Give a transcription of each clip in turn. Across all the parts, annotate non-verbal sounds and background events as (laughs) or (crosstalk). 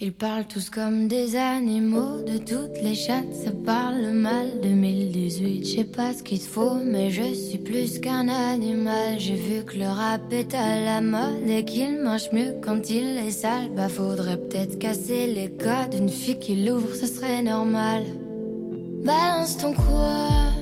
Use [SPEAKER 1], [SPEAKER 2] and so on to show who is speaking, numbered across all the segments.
[SPEAKER 1] Ils parlent tous comme des animaux, de toutes les chattes, ça parle mal. 2018, je sais pas ce qu'il faut, mais je suis plus qu'un animal. J'ai vu que le rap est à la mode et qu'il mange mieux quand il est sale. Bah faudrait peut-être casser les codes, une fille qui l'ouvre, ce serait normal. Balance ton quoi?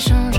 [SPEAKER 2] 生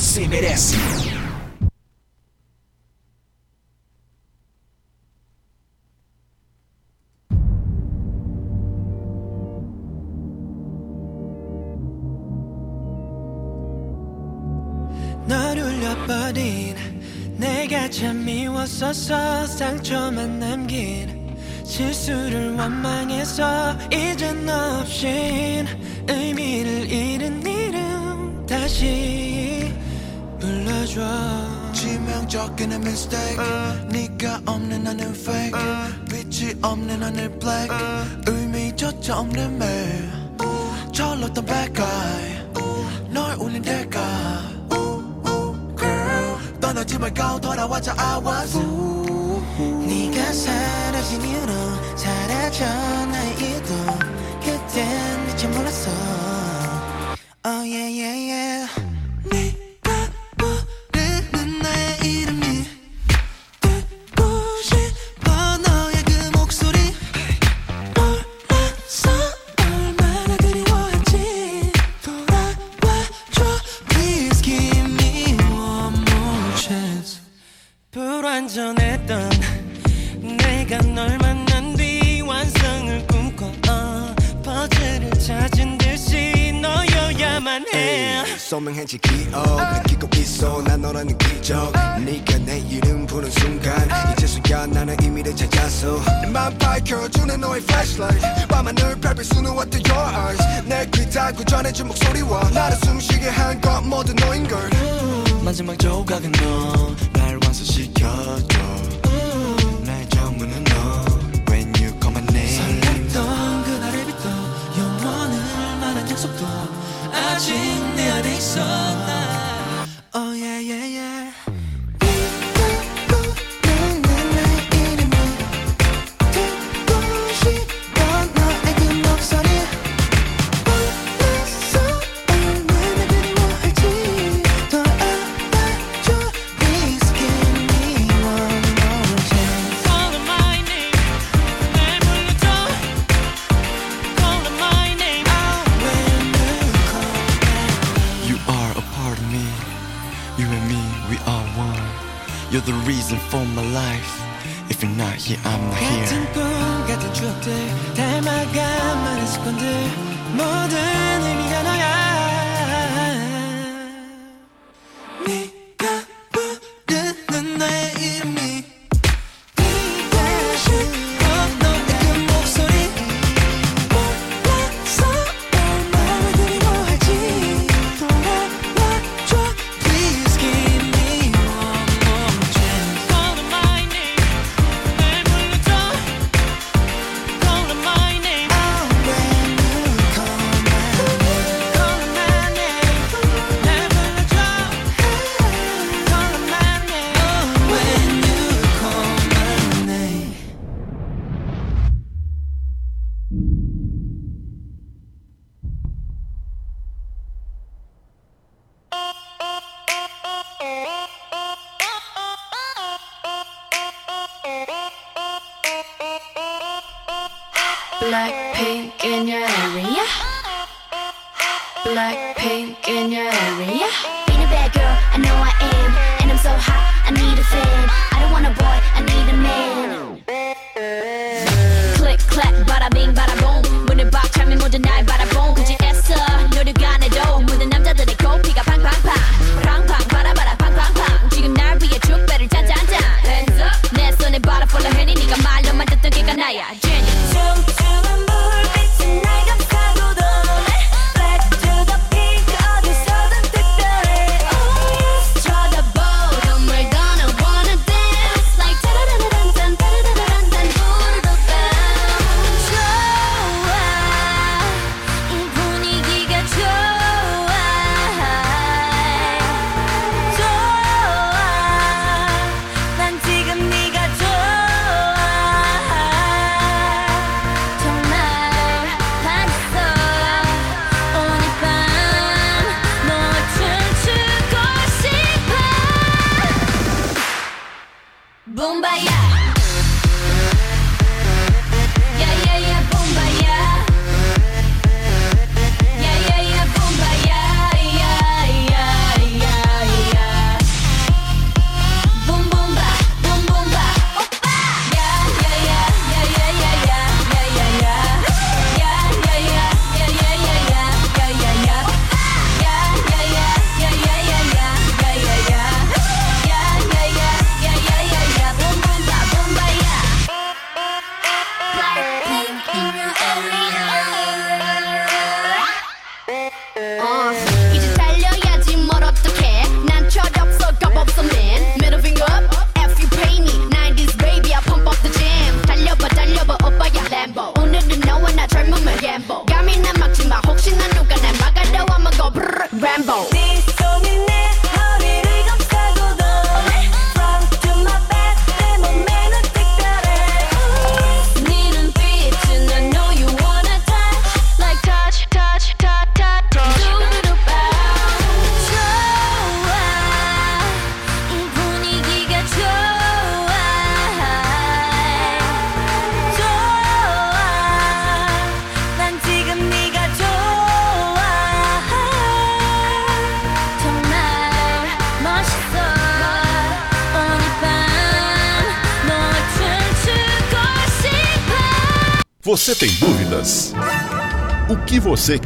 [SPEAKER 2] você merece.
[SPEAKER 3] 미웠었어 상처만 남긴 실수를 원망해서 이젠 너 없인 의미를 잃은 이름 다시 불러줘.
[SPEAKER 4] 치명적인 mistake. 네가 없는 나는 fake. 빛이 없는 하늘 black. 의미조차 없는 매일 철렀던 bad guy. 널 울린 대가. Girl 떠나지 말고 돌아와줘 I was.
[SPEAKER 3] 네가 사라진 이후로 사라져 나의 이동 그땐 미처 몰랐어. Oh yeah yeah yeah 해
[SPEAKER 5] 소명해지 기억. 느끼고 있어. 난 너라는 기적. 네가 내 이름 부른 순간 이제서야 나는 의미를 찾았어 내맘 밝혀주는 너의 flashlight. 밤하늘 what to your eyes? 내 귀 닫고 전해준 목소리와 나를 숨쉬게 한 것 모두 너인걸.
[SPEAKER 4] 마지막 조각은 너. 날 완성시켜줘.
[SPEAKER 3] 아직 der det sådan er. Oh
[SPEAKER 6] ja, ja, ja. the reason for my life. If you're not here, I'm not here.
[SPEAKER 3] 같은 꿈 같은 추억들 닮아간 많은 습관들 모든 의미가 너야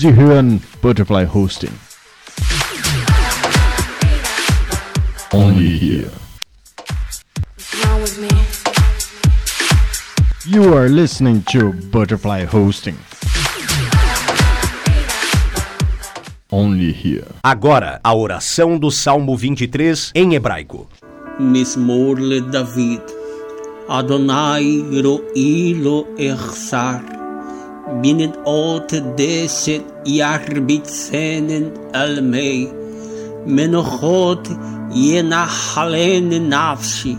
[SPEAKER 7] Zihan Butterfly Hosting. Only here. You are listening to Butterfly Hosting. Only here.
[SPEAKER 8] Agora, a oração do Salmo 23 em hebraico.
[SPEAKER 9] Mismorle David. Adonai ro'ilo echsar. מן אות דשת ירביצנן על מי, מנוחות ינחלן נפשי,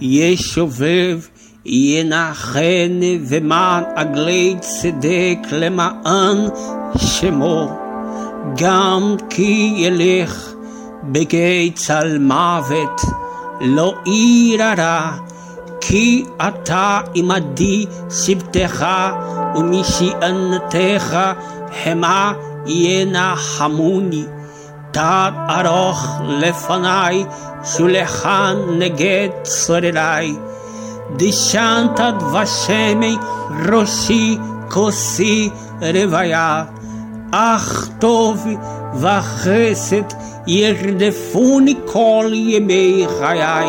[SPEAKER 9] ישובב ינחן ומען עגלי צדק למען שמו, גם כי ילך בגיא צל מוות, לא עיר הרע. כי אתה עמדי שבתך ומשענתך חמא ינחמוני. ארוך לפניי שולחן נגד צורריי. דשנת דבשמי ראשי כוסי רוויה. אך טוב וחסד ירדפוני כל ימי חיי.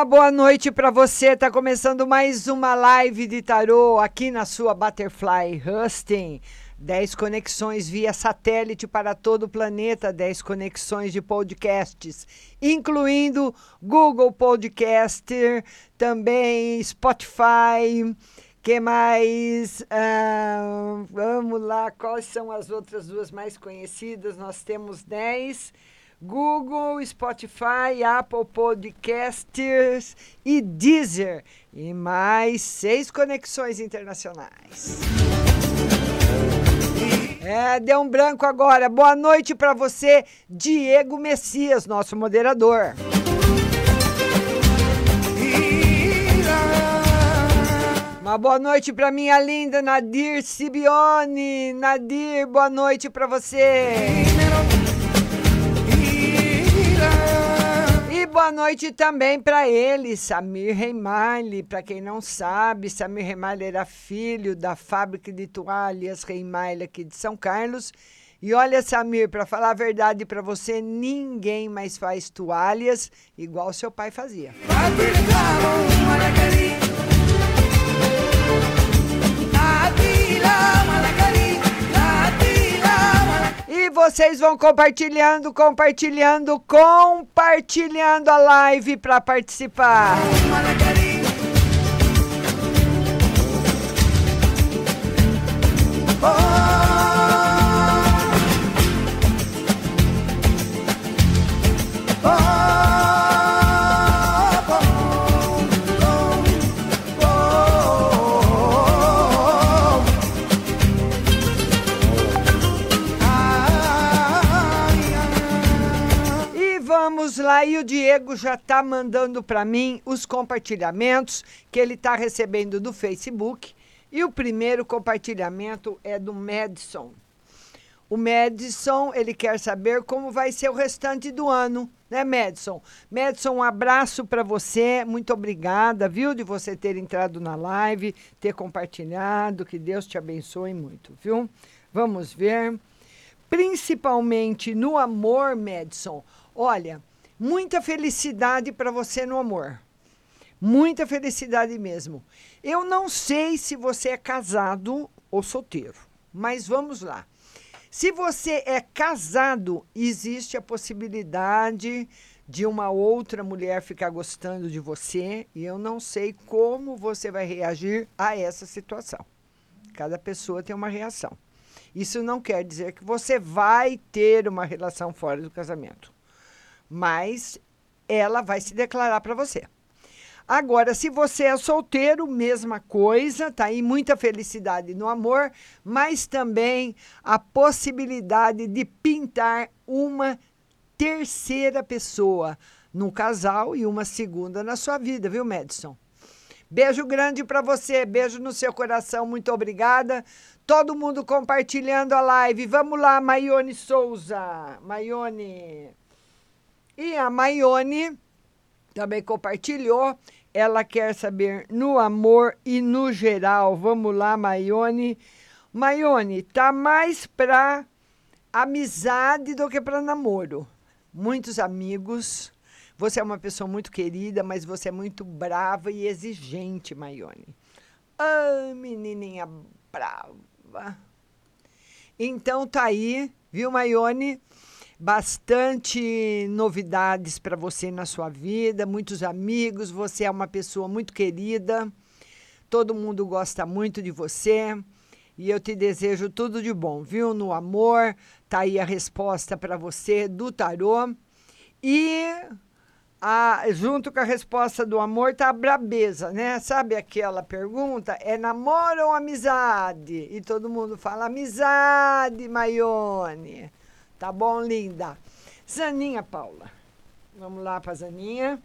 [SPEAKER 10] Uma boa noite para você. Tá começando mais uma live de tarô aqui na sua Butterfly Husting. 10 conexões via satélite para todo o planeta, 10 conexões de podcasts, incluindo Google Podcaster, também Spotify. Que mais? Ah, vamos lá, quais são as outras duas mais conhecidas? Nós temos 10. Google, Spotify, Apple Podcasters e Deezer. E mais seis conexões internacionais. É, deu um branco agora. Boa noite para você, Diego Messias, nosso moderador. Uma boa noite para minha linda Nadir Sibione. Nadir, boa noite para você. Boa noite também para ele, Samir Reimalli. Para quem não sabe, Samir Reimalli era filho da fábrica de toalhas Reimalli aqui de São Carlos. E olha, Samir, para falar a verdade para você, ninguém mais faz toalhas igual seu pai fazia. E vocês vão compartilhando, compartilhando, compartilhando a live para participar. Diego já está mandando para mim os compartilhamentos que ele está recebendo do Facebook. E o primeiro compartilhamento é do Madison. O Madison, ele quer saber como vai ser o restante do ano, né, Madison? Madison, um abraço para você, muito obrigada, viu, de você ter entrado na live, ter compartilhado, que Deus te abençoe muito, viu? Vamos ver. Principalmente no amor, Madison. Olha, muita felicidade para você no amor. Muita felicidade mesmo. Eu não sei se você é casado ou solteiro, mas vamos lá. Se você é casado, existe a possibilidade de uma outra mulher ficar gostando de você, e eu não sei como você vai reagir a essa situação. Cada pessoa tem uma reação. Isso não quer dizer que você vai ter uma relação fora do casamento, mas ela vai se declarar para você. Agora, se você é solteiro, mesma coisa, tá aí muita felicidade no amor, mas também a possibilidade de pintar uma terceira pessoa num casal e uma segunda na sua vida, viu, Madison? Beijo grande para você, beijo no seu coração, muito obrigada. Todo mundo compartilhando a live. Vamos lá, Maione Souza. Maione. E a Maione também compartilhou. Ela quer saber no amor e no geral. Vamos lá, Maione. Maione, tá mais para amizade do que para namoro. Muitos amigos. Você é uma pessoa muito querida, mas você é muito brava e exigente, Maione. Ah, menininha brava. Então tá aí, viu, Maione? Bastante novidades para você na sua vida, muitos amigos, você é uma pessoa muito querida. Todo mundo gosta muito de você. E eu te desejo tudo de bom, viu? No amor, tá aí a resposta para você do tarô. E a, junto com a resposta do amor tá a brabeza, né? Sabe aquela pergunta? É namoro ou amizade? E todo mundo fala amizade, Maione. Tá bom, linda? Zaninha Paula. Vamos lá para Zaninha.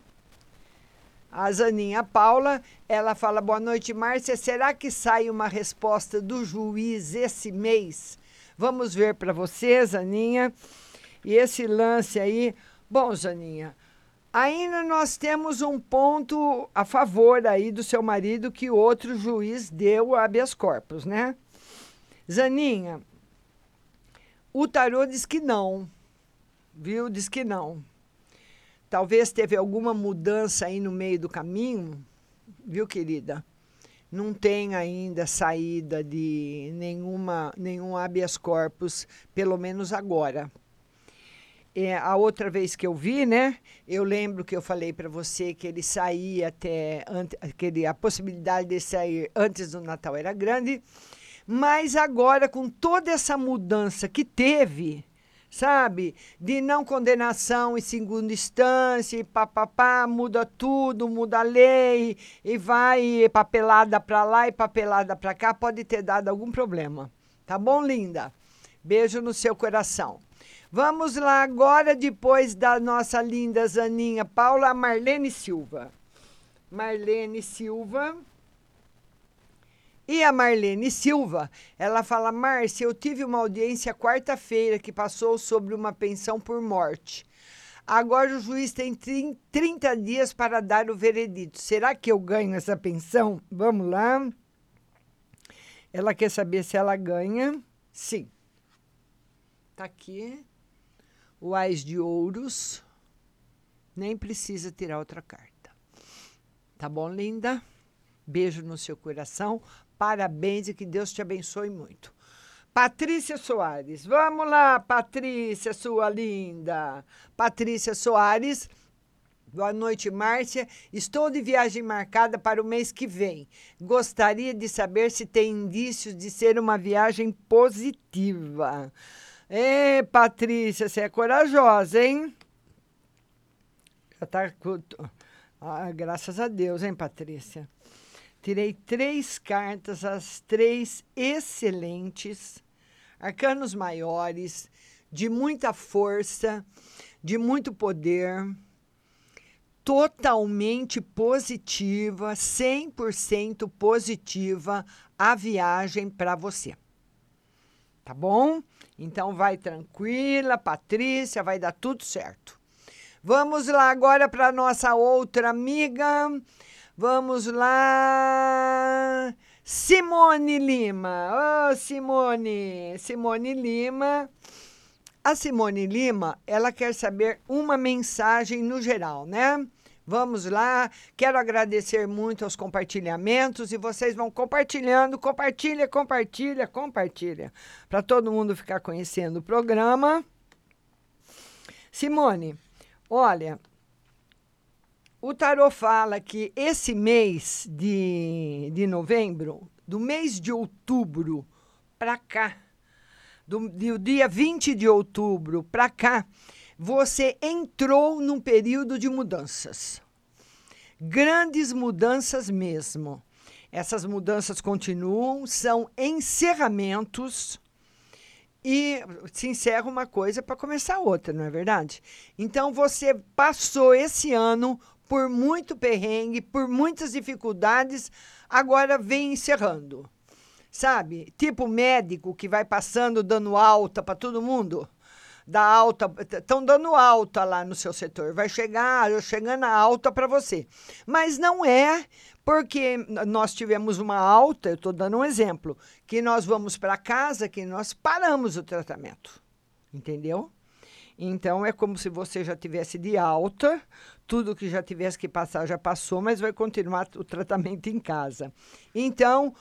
[SPEAKER 10] A Zaninha Paula, ela fala: boa noite, Márcia. Será que sai uma resposta do juiz esse mês? Vamos ver para você, Zaninha. E esse lance aí. Bom, Zaninha, ainda nós temos um ponto a favor aí do seu marido que outro juiz deu habeas corpus, né? Zaninha, o tarô diz que não, viu? Diz que não. Talvez teve alguma mudança aí no meio do caminho, viu, querida? Não tem ainda saída de nenhuma, nenhum habeas corpus, pelo menos agora. É, a outra vez que eu vi, né? Eu lembro que eu falei para você que ele saía até ante- que ele, a possibilidade de sair antes do Natal era grande, mas agora com toda essa mudança que teve, sabe? De não condenação em segunda instância, e papapá, muda tudo, muda a lei, e vai papelada para lá e papelada para cá, pode ter dado algum problema. Tá bom, linda? Beijo no seu coração. Vamos lá agora, depois da nossa linda Zaninha Paula, Marlene Silva. Marlene Silva. E a Marlene Silva, ela fala: Márcia, eu tive uma audiência quarta-feira que passou sobre uma pensão por morte. Agora o juiz tem trin- 30 dias para dar o veredito. Será que eu ganho essa pensão? Vamos lá. Ela quer saber se ela ganha. Sim. Tá aqui. O Ás de Ouros. Nem precisa tirar outra carta. Tá bom, linda? Beijo no seu coração. Parabéns e que Deus te abençoe muito. Patrícia Soares. Vamos lá, Patrícia, sua linda. Patrícia Soares. Boa noite, Márcia. Estou de viagem marcada para o mês que vem. Gostaria de saber se tem indícios de ser uma viagem positiva. Ê, Patrícia, você é corajosa, hein? Já tá. Ah, graças a Deus, hein, Patrícia? Tirei três cartas, as três excelentes, arcanos maiores, de muita força, de muito poder, totalmente positiva, 100% positiva a viagem para você. Tá bom? Então vai tranquila, Patrícia, vai dar tudo certo. Vamos lá agora para nossa outra amiga. Vamos lá. Simone Lima. Ô, Simone. Simone Lima. A Simone Lima, ela quer saber uma mensagem no geral, né? Vamos lá. Quero agradecer muito aos compartilhamentos e vocês vão compartilhando, compartilha, compartilha, compartilha, para todo mundo ficar conhecendo o programa. Simone, olha, o tarô fala que esse mês de, de novembro, do mês de outubro para cá, do, do dia 20 de outubro para cá, você entrou num período de mudanças. Grandes mudanças mesmo. Essas mudanças continuam, são encerramentos e se encerra uma coisa para começar outra, não é verdade? Então você passou esse ano por muito perrengue, por muitas dificuldades, agora vem encerrando. Sabe? Tipo médico que vai passando dando alta para todo mundo. Dá alta, estão dando alta lá no seu setor. Vai chegar, chegando a alta para você. Mas não é porque nós tivemos uma alta, eu estou dando um exemplo, que nós vamos para casa, que nós paramos o tratamento. Entendeu? Então é como se você já tivesse de alta, tudo que já tivesse que passar já passou, mas vai continuar o tratamento em casa. Então,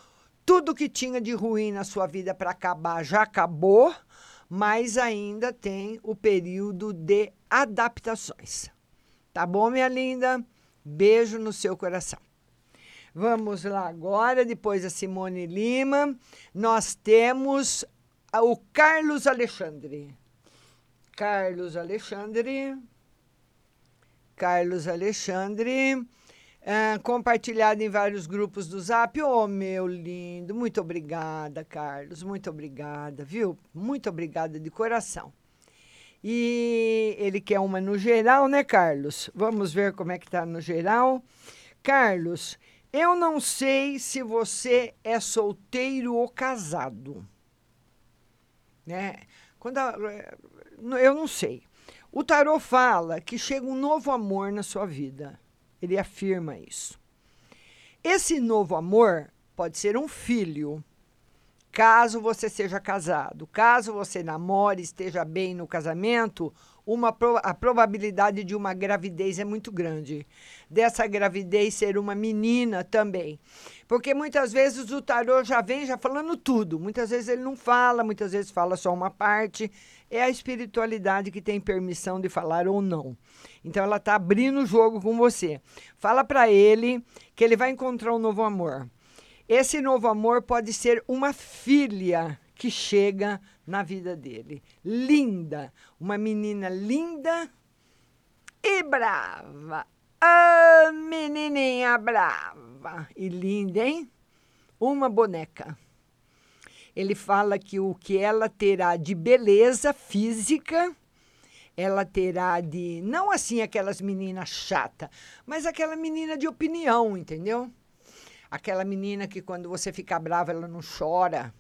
[SPEAKER 10] tudo que tinha de ruim na sua vida para acabar já acabou, mas ainda tem o período de adaptações. Tá bom, minha linda? Beijo no seu coração. Vamos lá agora, depois da Simone Lima, nós temos o Carlos Alexandre. Carlos Alexandre. Carlos Alexandre. Ah, compartilhado em vários grupos do Zap. Oh, meu lindo, muito obrigada, Carlos, muito obrigada, viu? Muito obrigada de coração. E ele quer uma no geral, né, Carlos? Vamos ver como é que tá no geral. Carlos, eu não sei se você é solteiro ou casado. Né? Quando a- eu não sei. O tarô fala que chega um novo amor na sua vida. Ele afirma isso. Esse novo amor pode ser um filho, caso você seja casado. Caso você namore, esteja bem no casamento, uma a probabilidade de uma gravidez é muito grande. Dessa gravidez ser uma menina também. Porque muitas vezes o tarô já vem já falando tudo. Muitas vezes ele não fala, muitas vezes fala só uma parte. É a espiritualidade que tem permissão de falar ou não. Então ela está abrindo o jogo com você. Fala para ele que ele vai encontrar um novo amor. Esse novo amor pode ser uma filha que chega na vida dele. Linda, uma menina linda e brava. Ah, menininha brava e linda, hein? Uma boneca. Ele fala que o que ela terá de beleza física, ela terá de. Não assim aquelas meninas chata, mas aquela menina de opinião, entendeu? Aquela menina que quando você fica brava, ela não chora.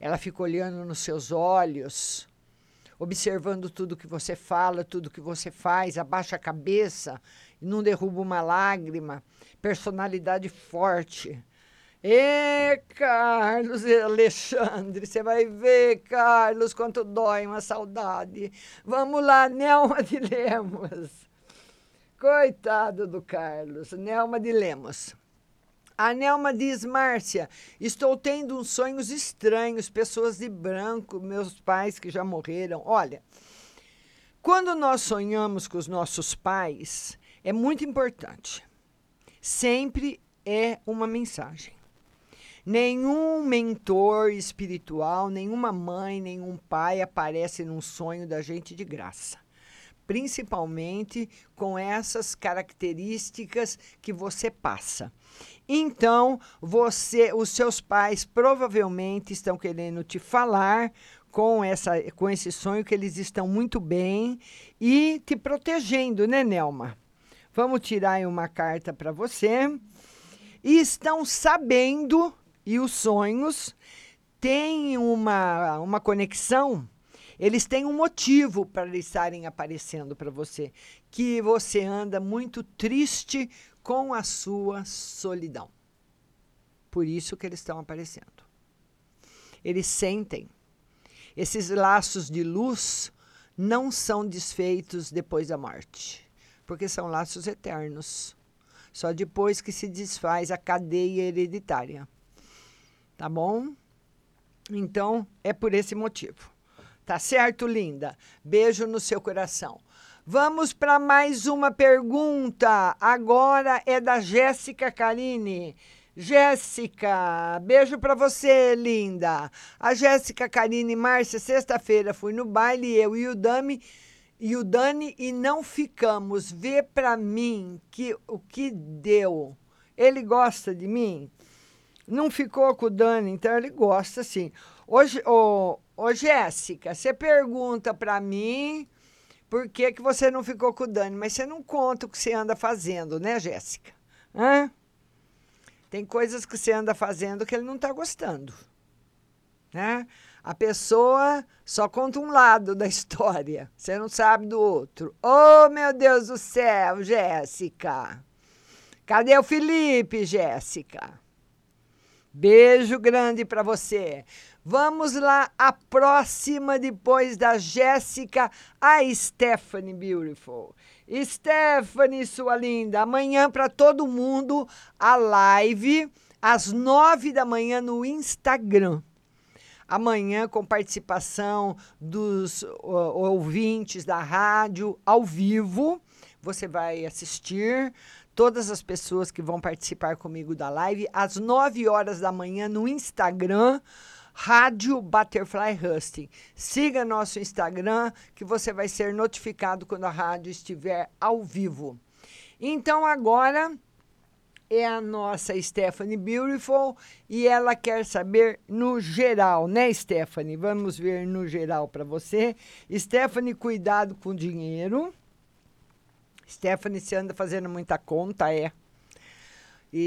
[SPEAKER 10] Ela fica olhando nos seus olhos, observando tudo que você fala, tudo que você faz, abaixa a cabeça não derruba uma lágrima. Personalidade forte. Ê, Carlos e Alexandre, você vai ver, Carlos, quanto dói uma saudade. Vamos lá, Nelma de Lemos. Coitado do Carlos, Nelma de Lemos. A Nelma diz, Márcia, estou tendo uns sonhos estranhos, pessoas de branco, meus pais que já morreram. Olha, quando nós sonhamos com os nossos pais, é muito importante. Sempre é uma mensagem. Nenhum mentor espiritual, nenhuma mãe, nenhum pai aparece num sonho da gente de graça. Principalmente com essas características que você passa. Então, você, os seus pais provavelmente estão querendo te falar com, essa, com esse sonho que eles estão muito bem e te protegendo, né, Nelma? Vamos tirar aí uma carta para você. E estão sabendo, e os sonhos têm uma, uma conexão, eles têm um motivo para eles estarem aparecendo para você, que você anda muito triste com a sua solidão. Por isso que eles estão aparecendo. Eles sentem. Esses laços de luz não são desfeitos depois da morte, porque são laços eternos. Só depois que se desfaz a cadeia hereditária. Tá bom? Então, é por esse motivo. Tá certo, linda? Beijo no seu coração. Vamos para mais uma pergunta. Agora é da Jéssica Carine. Jéssica, beijo para você, linda. A Jéssica Carine Márcia, sexta-feira fui no baile, eu e o Dami e o Dani e não ficamos. Vê para mim que o que deu. Ele gosta de mim? Não ficou com o Dani, então ele gosta sim. Hoje, ô, ô Jéssica, você pergunta para mim por que, que você não ficou com o Dani, mas você não conta o que você anda fazendo, né, Jéssica? Hã? Tem coisas que você anda fazendo que ele não está gostando. Né? A pessoa só conta um lado da (laughs) história, você não sabe do outro. Oh, meu Deus do céu, Jéssica! Cadê o Felipe, Jéssica? Beijo grande para você. Vamos lá, a próxima depois da Jéssica, a Stephanie Beautiful. Stephanie, sua linda, amanhã para todo mundo a live às nove da manhã no Instagram. Amanhã com participação dos ó, ouvintes da rádio ao vivo. Você vai assistir todas as pessoas que vão participar comigo da live às 9 horas da manhã no Instagram, Rádio Butterfly Husting. Siga nosso Instagram que você vai ser notificado quando a rádio estiver ao vivo. Então agora é a nossa Stephanie Beautiful e ela quer saber no geral, né, Stephanie? Vamos ver no geral para você. Stephanie, cuidado com o dinheiro. Stephanie, você anda fazendo muita conta, é.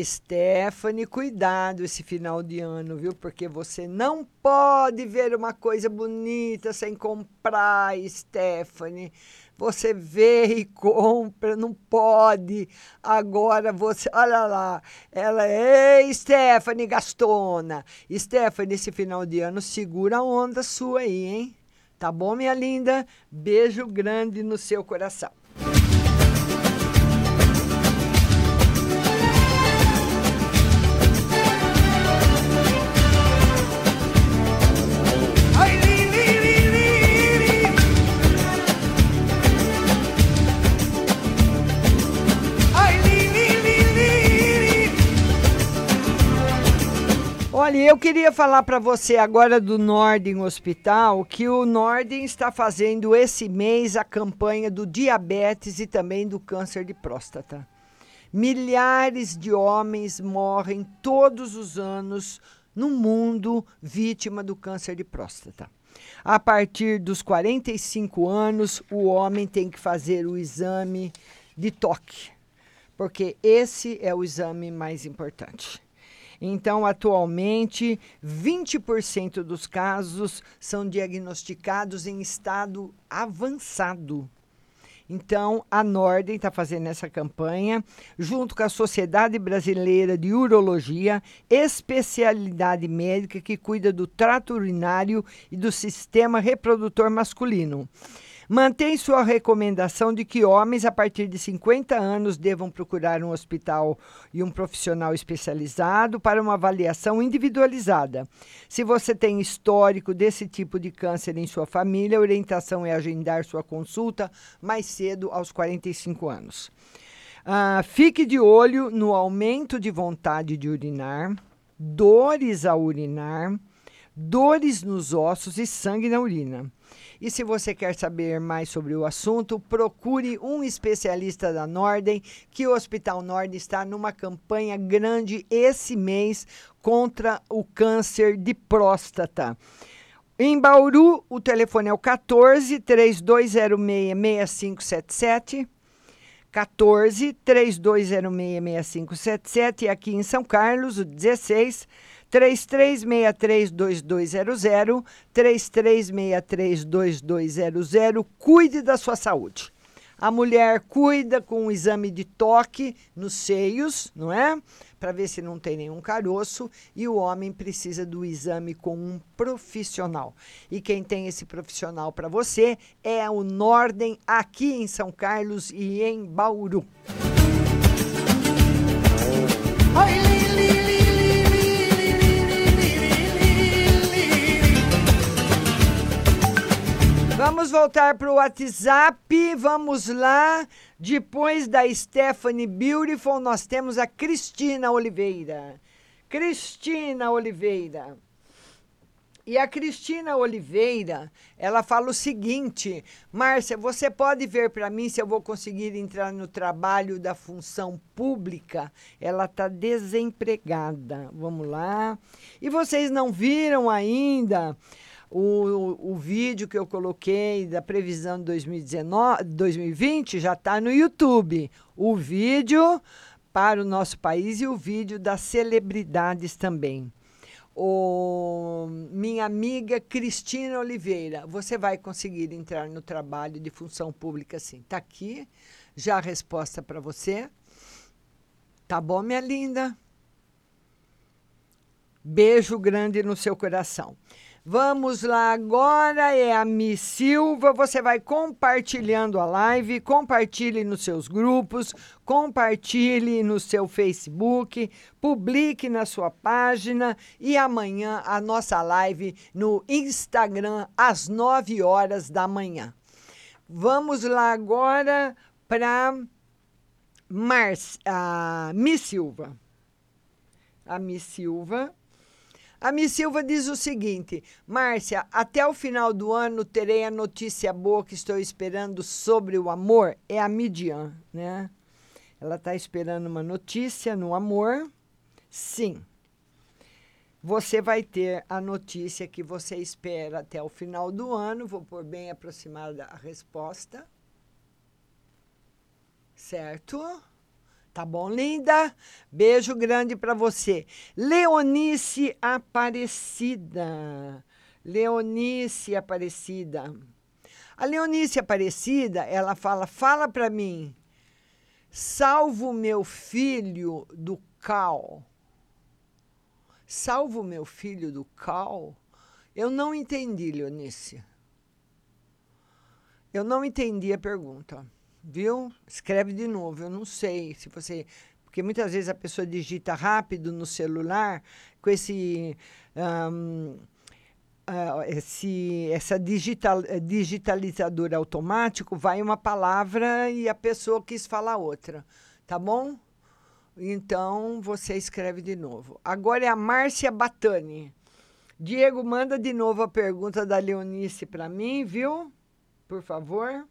[SPEAKER 10] Stephanie, cuidado esse final de ano, viu? Porque você não pode ver uma coisa bonita sem comprar, Stephanie. Você vê e compra, não pode. Agora você, olha lá, ela é Stephanie Gastona. Stephanie, esse final de ano, segura a onda sua aí, hein? Tá bom, minha linda? Beijo grande no seu coração. Eu queria falar para você agora do Nordem Hospital, que o Nordem está fazendo esse mês a campanha do diabetes e também do câncer de próstata. Milhares de homens morrem todos os anos no mundo vítima do câncer de próstata. A partir dos 45 anos, o homem tem que fazer o exame de toque, porque esse é o exame mais importante. Então, atualmente, 20% dos casos são diagnosticados em estado avançado. Então, a Nordem está fazendo essa campanha, junto com a Sociedade Brasileira de Urologia, especialidade médica que cuida do trato urinário e do sistema reprodutor masculino. Mantém sua recomendação de que homens a partir de 50 anos devam procurar um hospital e um profissional especializado para uma avaliação individualizada. Se você tem histórico desse tipo de câncer em sua família, a orientação é agendar sua consulta mais cedo, aos 45 anos. Ah, fique de olho no aumento de vontade de urinar, dores ao urinar, dores nos ossos e sangue na urina. E se você quer saber mais sobre o assunto, procure um especialista da Nordem, que o Hospital Nordem está numa campanha grande esse mês contra o câncer de próstata. Em Bauru, o telefone é o 14 3206 6577. 14 3206 6577 e aqui em São Carlos, o 16 33632200, 33632200. Cuide da sua saúde. A mulher cuida com um exame de toque nos seios, não é? Para ver se não tem nenhum caroço. E o homem precisa do exame com um profissional. E quem tem esse profissional para você é o Nordem, aqui em São Carlos e em Bauru.
[SPEAKER 6] Ai, li, li, li, li, li,
[SPEAKER 10] Vamos voltar para o WhatsApp. Vamos lá. Depois da Stephanie Beautiful, nós temos a Cristina Oliveira. Cristina Oliveira. E a Cristina Oliveira, ela fala o seguinte: Márcia, você pode ver para mim se eu vou conseguir entrar no trabalho da função pública? Ela está desempregada. Vamos lá. E vocês não viram ainda o, o vídeo que eu coloquei da previsão de 2019, 2020? Já está no YouTube. O vídeo para o nosso país e o vídeo das celebridades também o, minha amiga Cristina Oliveira, você vai conseguir entrar no trabalho de função pública sim. Está aqui já a resposta para você. Tá bom, minha linda? Beijo grande no seu coração. Vamos lá, agora é a Miss Silva. Você vai compartilhando a live, compartilhe nos seus grupos, compartilhe no seu Facebook, publique na sua página e amanhã a nossa live no Instagram às 9 horas da manhã. Vamos lá agora para a Miss Silva. A Miss Silva. A Miss Silva diz o seguinte: Márcia, até o final do ano terei a notícia boa que estou esperando sobre o amor. É a Midian, né? Ela está esperando uma notícia no amor. Sim. Você vai ter a notícia que você espera até o final do ano. Vou pôr bem aproximada a resposta. Certo? Tá bom, linda? Beijo grande para você. Leonice Aparecida. Leonice Aparecida. A Leonice Aparecida, ela fala: fala para mim, salvo meu filho do cal. Salvo meu filho do cal? Eu não entendi, Leonice. Eu não entendi a pergunta, viu? Escreve de novo, eu não sei se você. Porque muitas vezes a pessoa digita rápido no celular com esse. ahn, ah, esse essa digital, eh, digitalizador automático, vai uma palavra e a pessoa quis falar outra, tá bom? Então você escreve de novo. Agora é a Márcia Batani. Diego, manda de novo a pergunta da Leonice para mim, viu? Por favor.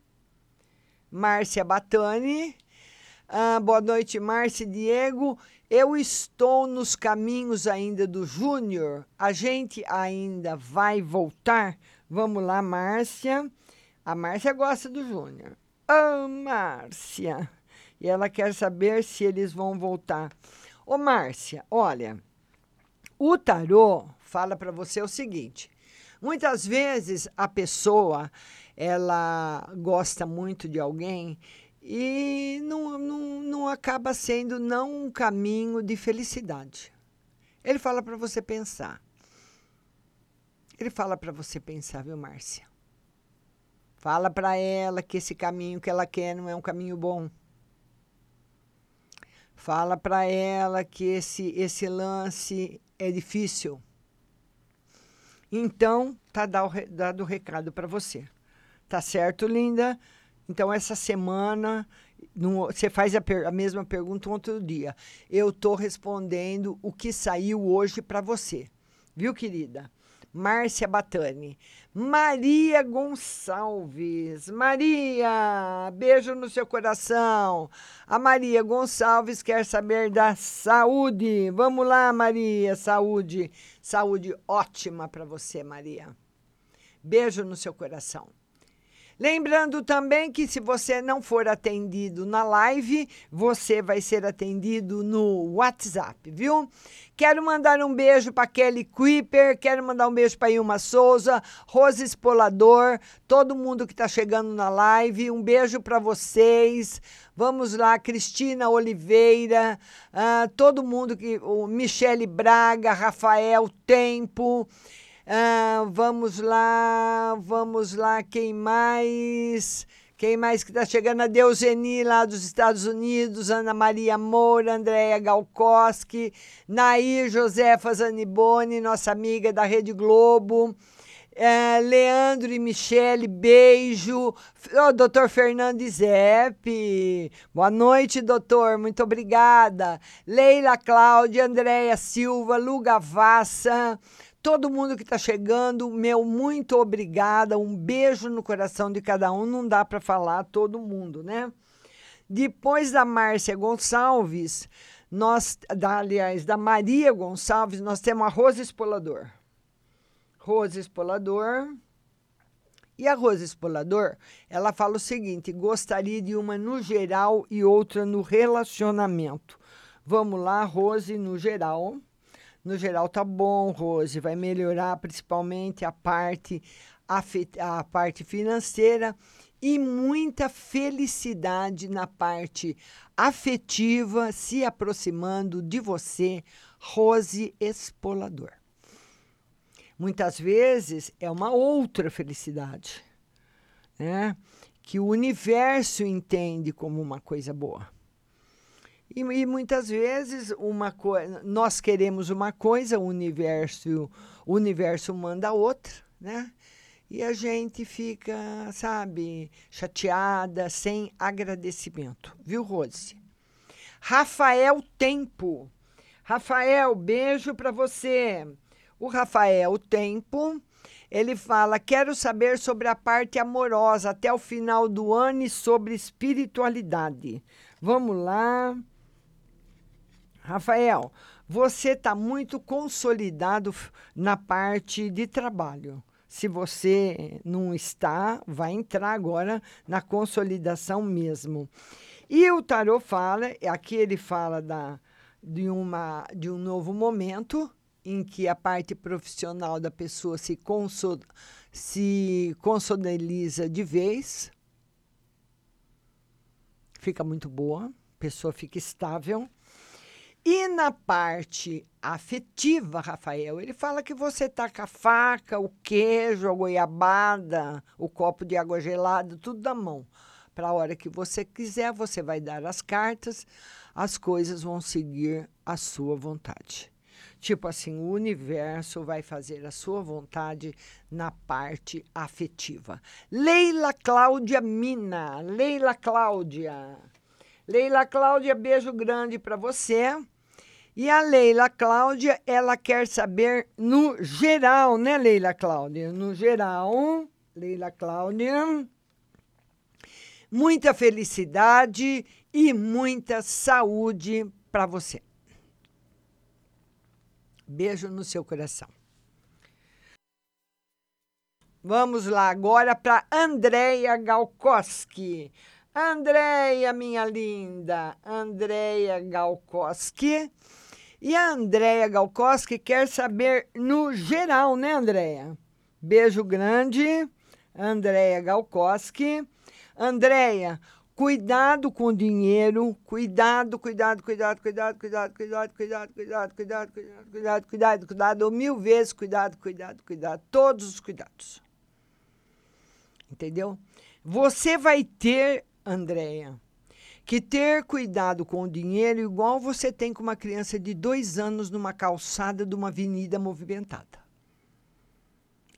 [SPEAKER 10] Márcia Batani. Ah, boa noite, Márcia e Diego. Eu estou nos caminhos ainda do Júnior. A gente ainda vai voltar? Vamos lá, Márcia. A Márcia gosta do Júnior. Ô, Márcia. E ela quer saber se eles vão voltar. Ô, Márcia, olha, o tarô fala para você o seguinte: muitas vezes a pessoa ela gosta muito de alguém e não, não, não acaba sendo não um caminho de felicidade. Ele fala para você pensar. Ele fala para você pensar, viu, Márcia? Fala para ela que esse caminho que ela quer não é um caminho bom. Fala para ela que esse esse lance é difícil. Então, tá dado, o recado para você. Tá certo, linda? Então, essa semana, você faz a, a mesma pergunta outro dia. Eu tô respondendo o que saiu hoje para você. Viu, querida? Márcia Batani. Maria Gonçalves. Maria, beijo no seu coração. A Maria Gonçalves quer saber da saúde. Vamos lá, Maria, saúde. Saúde ótima para você, Maria. Beijo no seu coração. Lembrando também que se você não for atendido na live, você vai ser atendido no WhatsApp, viu? Quero mandar um beijo para Kelly Kuiper, quero mandar um beijo para Ilma Souza, Rose Espolador, todo mundo que está chegando na live, um beijo para vocês. Vamos lá, Cristina Oliveira, ah, todo mundo que. O Michele Braga, Rafael Tempo. Ah, vamos lá, vamos lá, quem mais? Quem mais que está chegando? A Deuseni, lá dos Estados Unidos, Ana Maria Moura, Andréia Galkoski, Nair Josefa Zaniboni, nossa amiga da Rede Globo. É, Leandro e Michele, beijo. Ô, doutor Fernando Zepp. Boa noite, doutor. Muito obrigada. Leila Cláudia, Andréia Silva, Lu Gavassa. Todo mundo que está chegando, meu muito obrigada. Um beijo no coração de cada um. Não dá para falar todo mundo, né? Depois da Márcia Gonçalves, nós, da, aliás, da Maria Gonçalves, nós temos a Rosa Espolador. Rosa Espolador. E a Rosa Espolador, ela fala o seguinte: gostaria de uma no geral e outra no relacionamento. Vamos lá, Rose, no geral. No geral tá bom, Rose, vai melhorar principalmente a parte a parte financeira e muita felicidade na parte afetiva se aproximando de você, Rose Espolador. Muitas vezes é uma outra felicidade, né? Que o universo entende como uma coisa boa. E, e muitas vezes uma coisa, nós queremos uma coisa, o universo, o universo manda outra, né? E a gente fica, sabe, chateada, sem agradecimento. Viu, Rose? Rafael Tempo. Rafael, beijo para você. O Rafael Tempo, ele fala: "Quero saber sobre a parte amorosa até o final do ano e sobre espiritualidade". Vamos lá. Rafael, você está muito consolidado na parte de trabalho. Se você não está, vai entrar agora na consolidação mesmo. E o tarô fala, aqui ele fala da, de, uma, de um novo momento em que a parte profissional da pessoa se, conso, se consolidaliza de vez, fica muito boa, a pessoa fica estável. E na parte afetiva, Rafael, ele fala que você tá com a faca, o queijo, a goiabada, o copo de água gelada, tudo na mão. Para a hora que você quiser, você vai dar as cartas, as coisas vão seguir a sua vontade. Tipo assim, o universo vai fazer a sua vontade na parte afetiva. Leila Cláudia Mina, Leila Cláudia. Leila Cláudia, beijo grande para você. E a Leila Cláudia, ela quer saber no geral, né, Leila Cláudia? No geral, Leila Cláudia, muita felicidade e muita saúde para você. Beijo no seu coração. Vamos lá agora para Andréia Galkoski. Andréia, minha linda, Andréia Galkoski. E a Andréia Galkoski quer saber no geral, né, Andréia? Beijo grande, Andréia Galkoski. Andréia, cuidado com o dinheiro, cuidado, cuidado, cuidado, cuidado, cuidado, cuidado, cuidado, cuidado, cuidado, cuidado, cuidado, cuidado, cuidado, mil vezes cuidado, cuidado, cuidado, todos os cuidados. Entendeu? Você vai ter, Andréia, que ter cuidado com o dinheiro igual você tem com uma criança de dois anos numa calçada de uma avenida movimentada.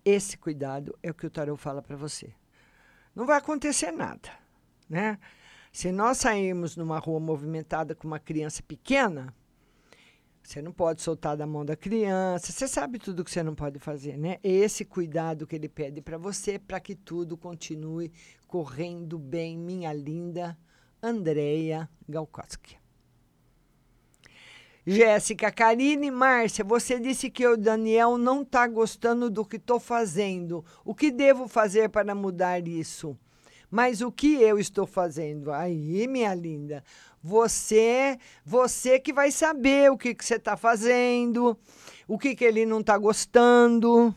[SPEAKER 10] Esse cuidado é o que o tarot fala para você. Não vai acontecer nada, né? Se nós sairmos numa rua movimentada com uma criança pequena, você não pode soltar da mão da criança. Você sabe tudo que você não pode fazer, né? Esse cuidado que ele pede para você para que tudo continue correndo bem, minha linda Andréia Galkowski. Jéssica, Karine, Márcia, você disse que o Daniel não está gostando do que estou fazendo. O que devo fazer para mudar isso? Mas o que eu estou fazendo? Aí, minha linda, você, você que vai saber o que, que você está fazendo, o que, que ele não está gostando.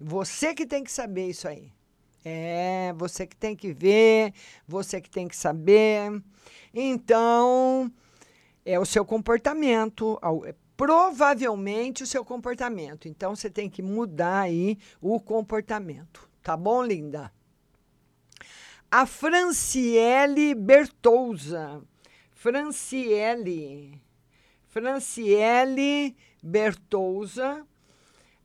[SPEAKER 10] Você que tem que saber isso aí. É, você que tem que ver, você que tem que saber. Então, é o seu comportamento, é provavelmente o seu comportamento. Então, você tem que mudar aí o comportamento. Tá bom, linda? A Franciele Bertouza. Franciele. Franciele Bertouza.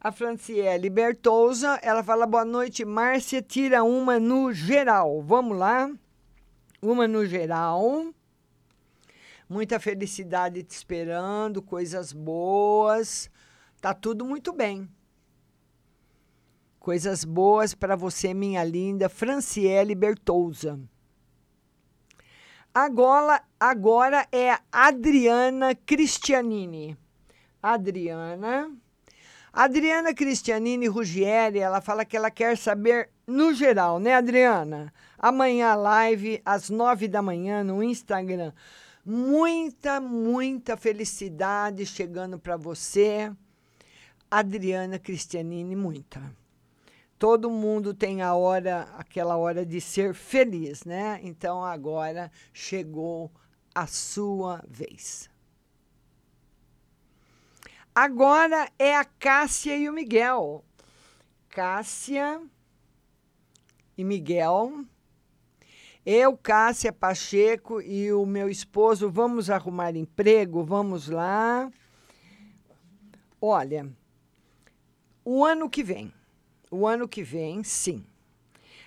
[SPEAKER 10] A Franciele Bertouza, ela fala boa noite, Márcia, tira uma no geral. Vamos lá. Uma no geral. Muita felicidade te esperando, coisas boas. Tá tudo muito bem. Coisas boas para você, minha linda Franciele Bertouza. Agora, agora é a Adriana Cristianini. Adriana. Adriana Cristianini Ruggieri, ela fala que ela quer saber no geral, né, Adriana? Amanhã live às nove da manhã no Instagram. Muita, muita felicidade chegando para você. Adriana Cristianini, muita. Todo mundo tem a hora, aquela hora de ser feliz, né? Então agora chegou a sua vez. Agora é a Cássia e o Miguel. Cássia e Miguel. Eu, Cássia Pacheco e o meu esposo vamos arrumar emprego, vamos lá. Olha, o ano que vem, o ano que vem, sim.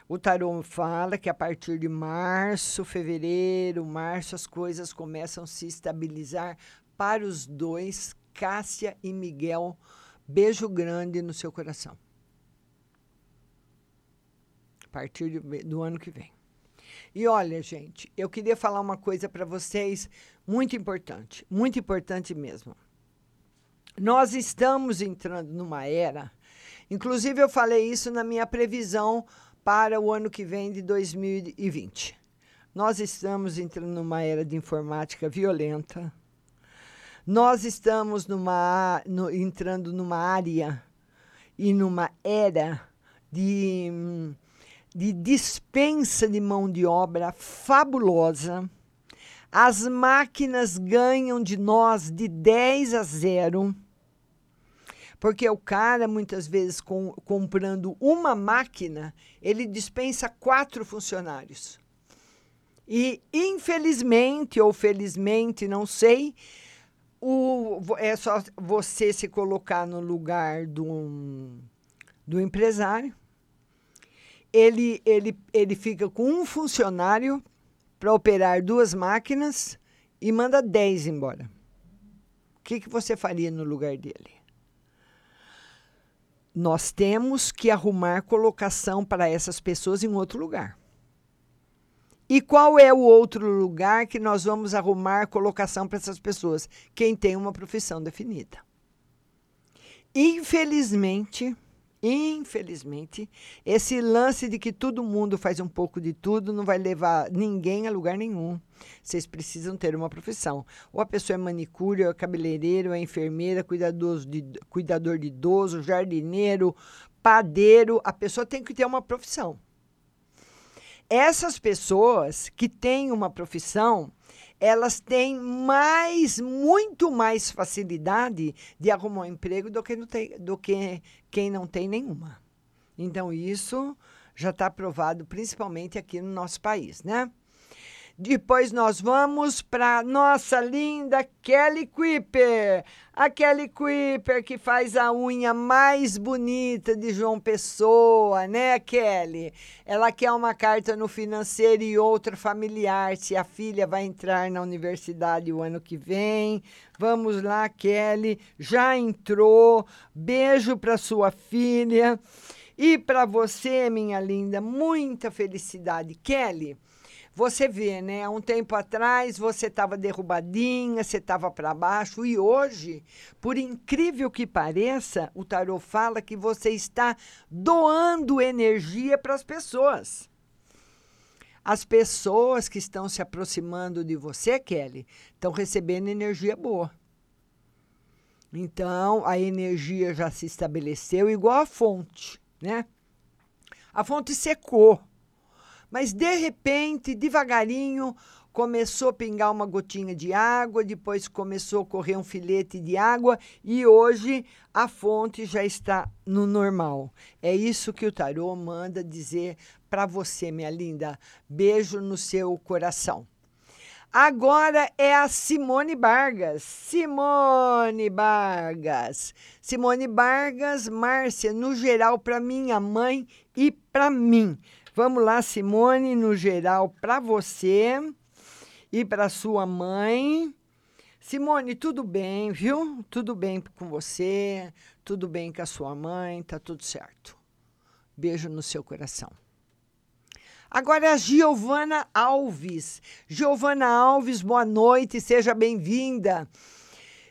[SPEAKER 10] O tarô fala que a partir de março, fevereiro, março, as coisas começam a se estabilizar para os dois, Cássia e Miguel. Beijo grande no seu coração. A partir do ano que vem. E olha, gente, eu queria falar uma coisa para vocês muito importante, muito importante mesmo. Nós estamos entrando numa era, inclusive eu falei isso na minha previsão para o ano que vem de 2020. Nós estamos entrando numa era de informática violenta. Nós estamos numa, no- entrando numa área e numa era de, de dispensa de mão de obra fabulosa. As máquinas ganham de nós de 10 a 0. Porque o cara, muitas vezes, com- comprando uma máquina, ele dispensa quatro funcionários. E, infelizmente ou felizmente, não sei, o, é só você se colocar no lugar do, do empresário. Ele, ele, ele fica com um funcionário para operar duas máquinas e manda 10 embora. O que, que você faria no lugar dele? Nós temos que arrumar colocação para essas pessoas em outro lugar. E qual é o outro lugar que nós vamos arrumar colocação para essas pessoas? Quem tem uma profissão definida. Infelizmente, infelizmente, esse lance de que todo mundo faz um pouco de tudo não vai levar ninguém a lugar nenhum. Vocês precisam ter uma profissão. Ou a pessoa é manicure, ou é cabeleireiro, ou é enfermeira, cuidador de, cuidador de idoso, jardineiro, padeiro. A pessoa tem que ter uma profissão. Essas pessoas que têm uma profissão, elas têm mais, muito mais facilidade de arrumar um emprego do que, não tem, do que quem não tem nenhuma. Então, isso já está provado, principalmente aqui no nosso país, né? Depois nós vamos para nossa linda Kelly Kuiper. A Kelly Kuiper que faz a unha mais bonita de João Pessoa, né, Kelly? Ela quer uma carta no financeiro e outra familiar, se a filha vai entrar na universidade o ano que vem. Vamos lá, Kelly. Já entrou. Beijo para sua filha. E para você, minha linda, muita felicidade. Kelly, você vê, né? Há um tempo atrás você estava derrubadinha, você estava para baixo e hoje, por incrível que pareça, o tarô fala que você está doando energia para as pessoas. As pessoas que estão se aproximando de você, Kelly, estão recebendo energia boa. Então, a energia já se estabeleceu igual a fonte, né? A fonte secou. Mas de repente, devagarinho, começou a pingar uma gotinha de água, depois começou a correr um filete de água e hoje a fonte já está no normal. É isso que o tarô manda dizer para você, minha linda. Beijo no seu coração. Agora é a Simone Vargas. Simone Vargas. Simone Vargas, Márcia, no geral, para minha mãe e para mim. Vamos lá, Simone, no geral, para você e para sua mãe. Simone, tudo bem, viu? Tudo bem com você, tudo bem com a sua mãe, tá tudo certo. Beijo no seu coração. Agora é a Giovana Alves. Giovana Alves, boa noite, seja bem-vinda.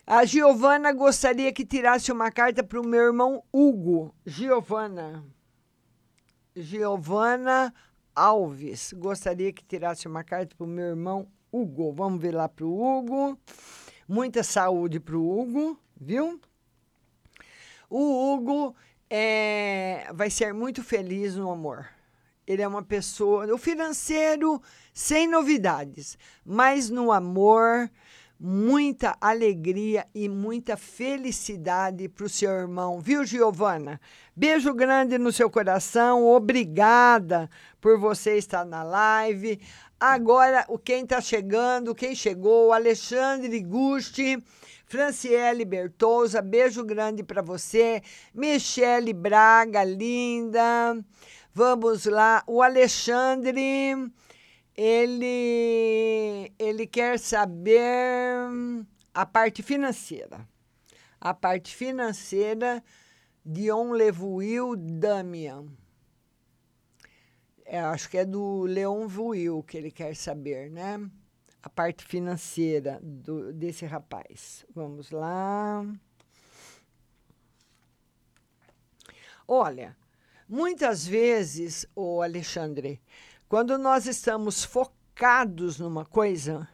[SPEAKER 10] A Giovana gostaria que tirasse uma carta para o meu irmão Hugo. Giovana. Giovana Alves. Gostaria que tirasse uma carta para o meu irmão Hugo. Vamos ver lá para o Hugo. Muita saúde para o Hugo, viu? O Hugo é, vai ser muito feliz no amor. Ele é uma pessoa. O financeiro, sem novidades, mas no amor, muita alegria e muita felicidade para o seu irmão, viu, Giovana? Beijo grande no seu coração, obrigada por você estar na live. Agora, o quem está chegando, quem chegou, Alexandre Gusti, Franciele Bertouza, beijo grande para você. Michele Braga, linda. Vamos lá, o Alexandre, ele, ele quer saber a parte financeira. A parte financeira de Onlevuil Damian. É, acho que é do Leon Vuil que ele quer saber, né? A parte financeira do, desse rapaz. Vamos lá. Olha, Muitas vezes, o Alexandre, quando nós estamos focados numa coisa.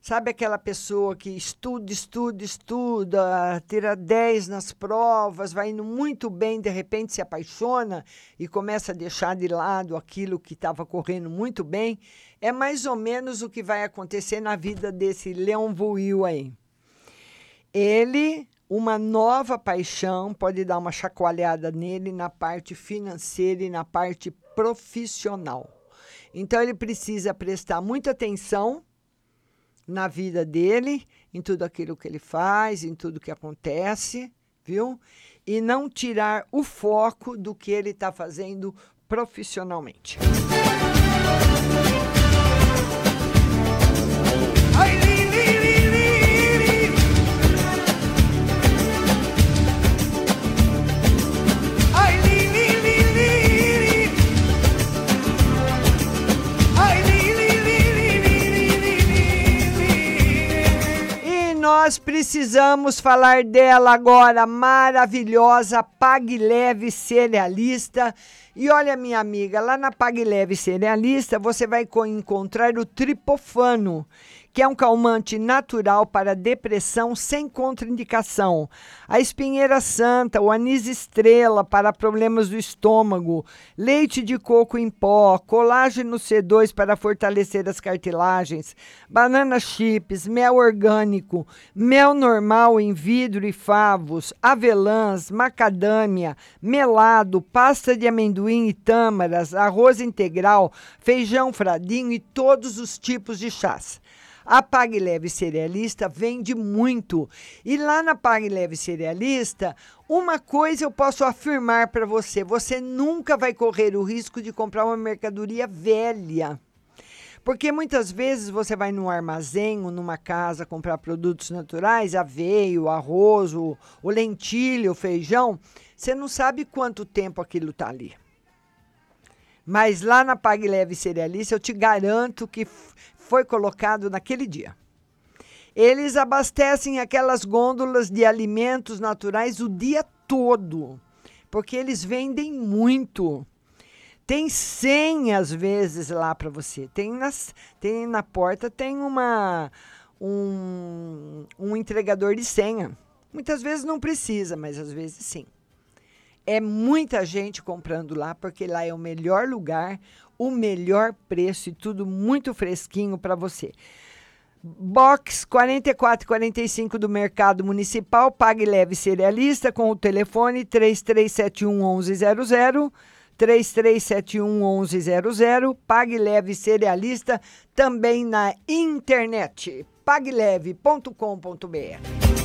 [SPEAKER 10] Sabe aquela pessoa que estuda, estuda, estuda, tira 10 nas provas, vai indo muito bem, de repente se apaixona e começa a deixar de lado aquilo que estava correndo muito bem? É mais ou menos o que vai acontecer na vida desse Leon Will aí. Ele, uma nova paixão, pode dar uma chacoalhada nele na parte financeira e na parte profissional. Então ele precisa prestar muita atenção na vida dele, em tudo aquilo que ele faz, em tudo que acontece, viu? E não tirar o foco do que ele está fazendo profissionalmente. E nós precisamos falar dela agora, maravilhosa, Pag Leve Cerealista. E olha, minha amiga, lá na Pag Leve Cerealista você vai co- encontrar o tripofano, que é um calmante natural para depressão sem contraindicação. A espinheira santa, o anis estrela para problemas do estômago, leite de coco em pó, colágeno C2 para fortalecer as cartilagens, banana chips, mel orgânico, mel normal em vidro e favos, avelãs, macadâmia, melado, pasta de amendoim e tâmaras, arroz integral, feijão fradinho e todos os tipos de chás. A Pag Leve Cerealista vende muito. E lá na Pag Leve Cerealista, uma coisa eu posso afirmar para você: você nunca vai correr o risco de comprar uma mercadoria velha. Porque muitas vezes você vai num armazém ou numa casa comprar produtos naturais, aveio, arroz, o, o lentilho, o feijão, você não sabe quanto tempo aquilo está ali. Mas lá na Pag Leve Cerealista, eu te garanto que foi colocado naquele dia. Eles abastecem aquelas gôndolas de alimentos naturais o dia todo, porque eles vendem muito. Tem 100 às vezes lá para você. Tem, nas, tem na porta tem uma um, um entregador de senha. Muitas vezes não precisa, mas às vezes sim. É muita gente comprando lá, porque lá é o melhor lugar, o melhor preço e tudo muito fresquinho para você. Box 4445 do Mercado Municipal, Pague Leve Cerealista, com o telefone 3371 1100. 3371 1100, Pague Leve Cerealista, também na internet, pagleve.com.br.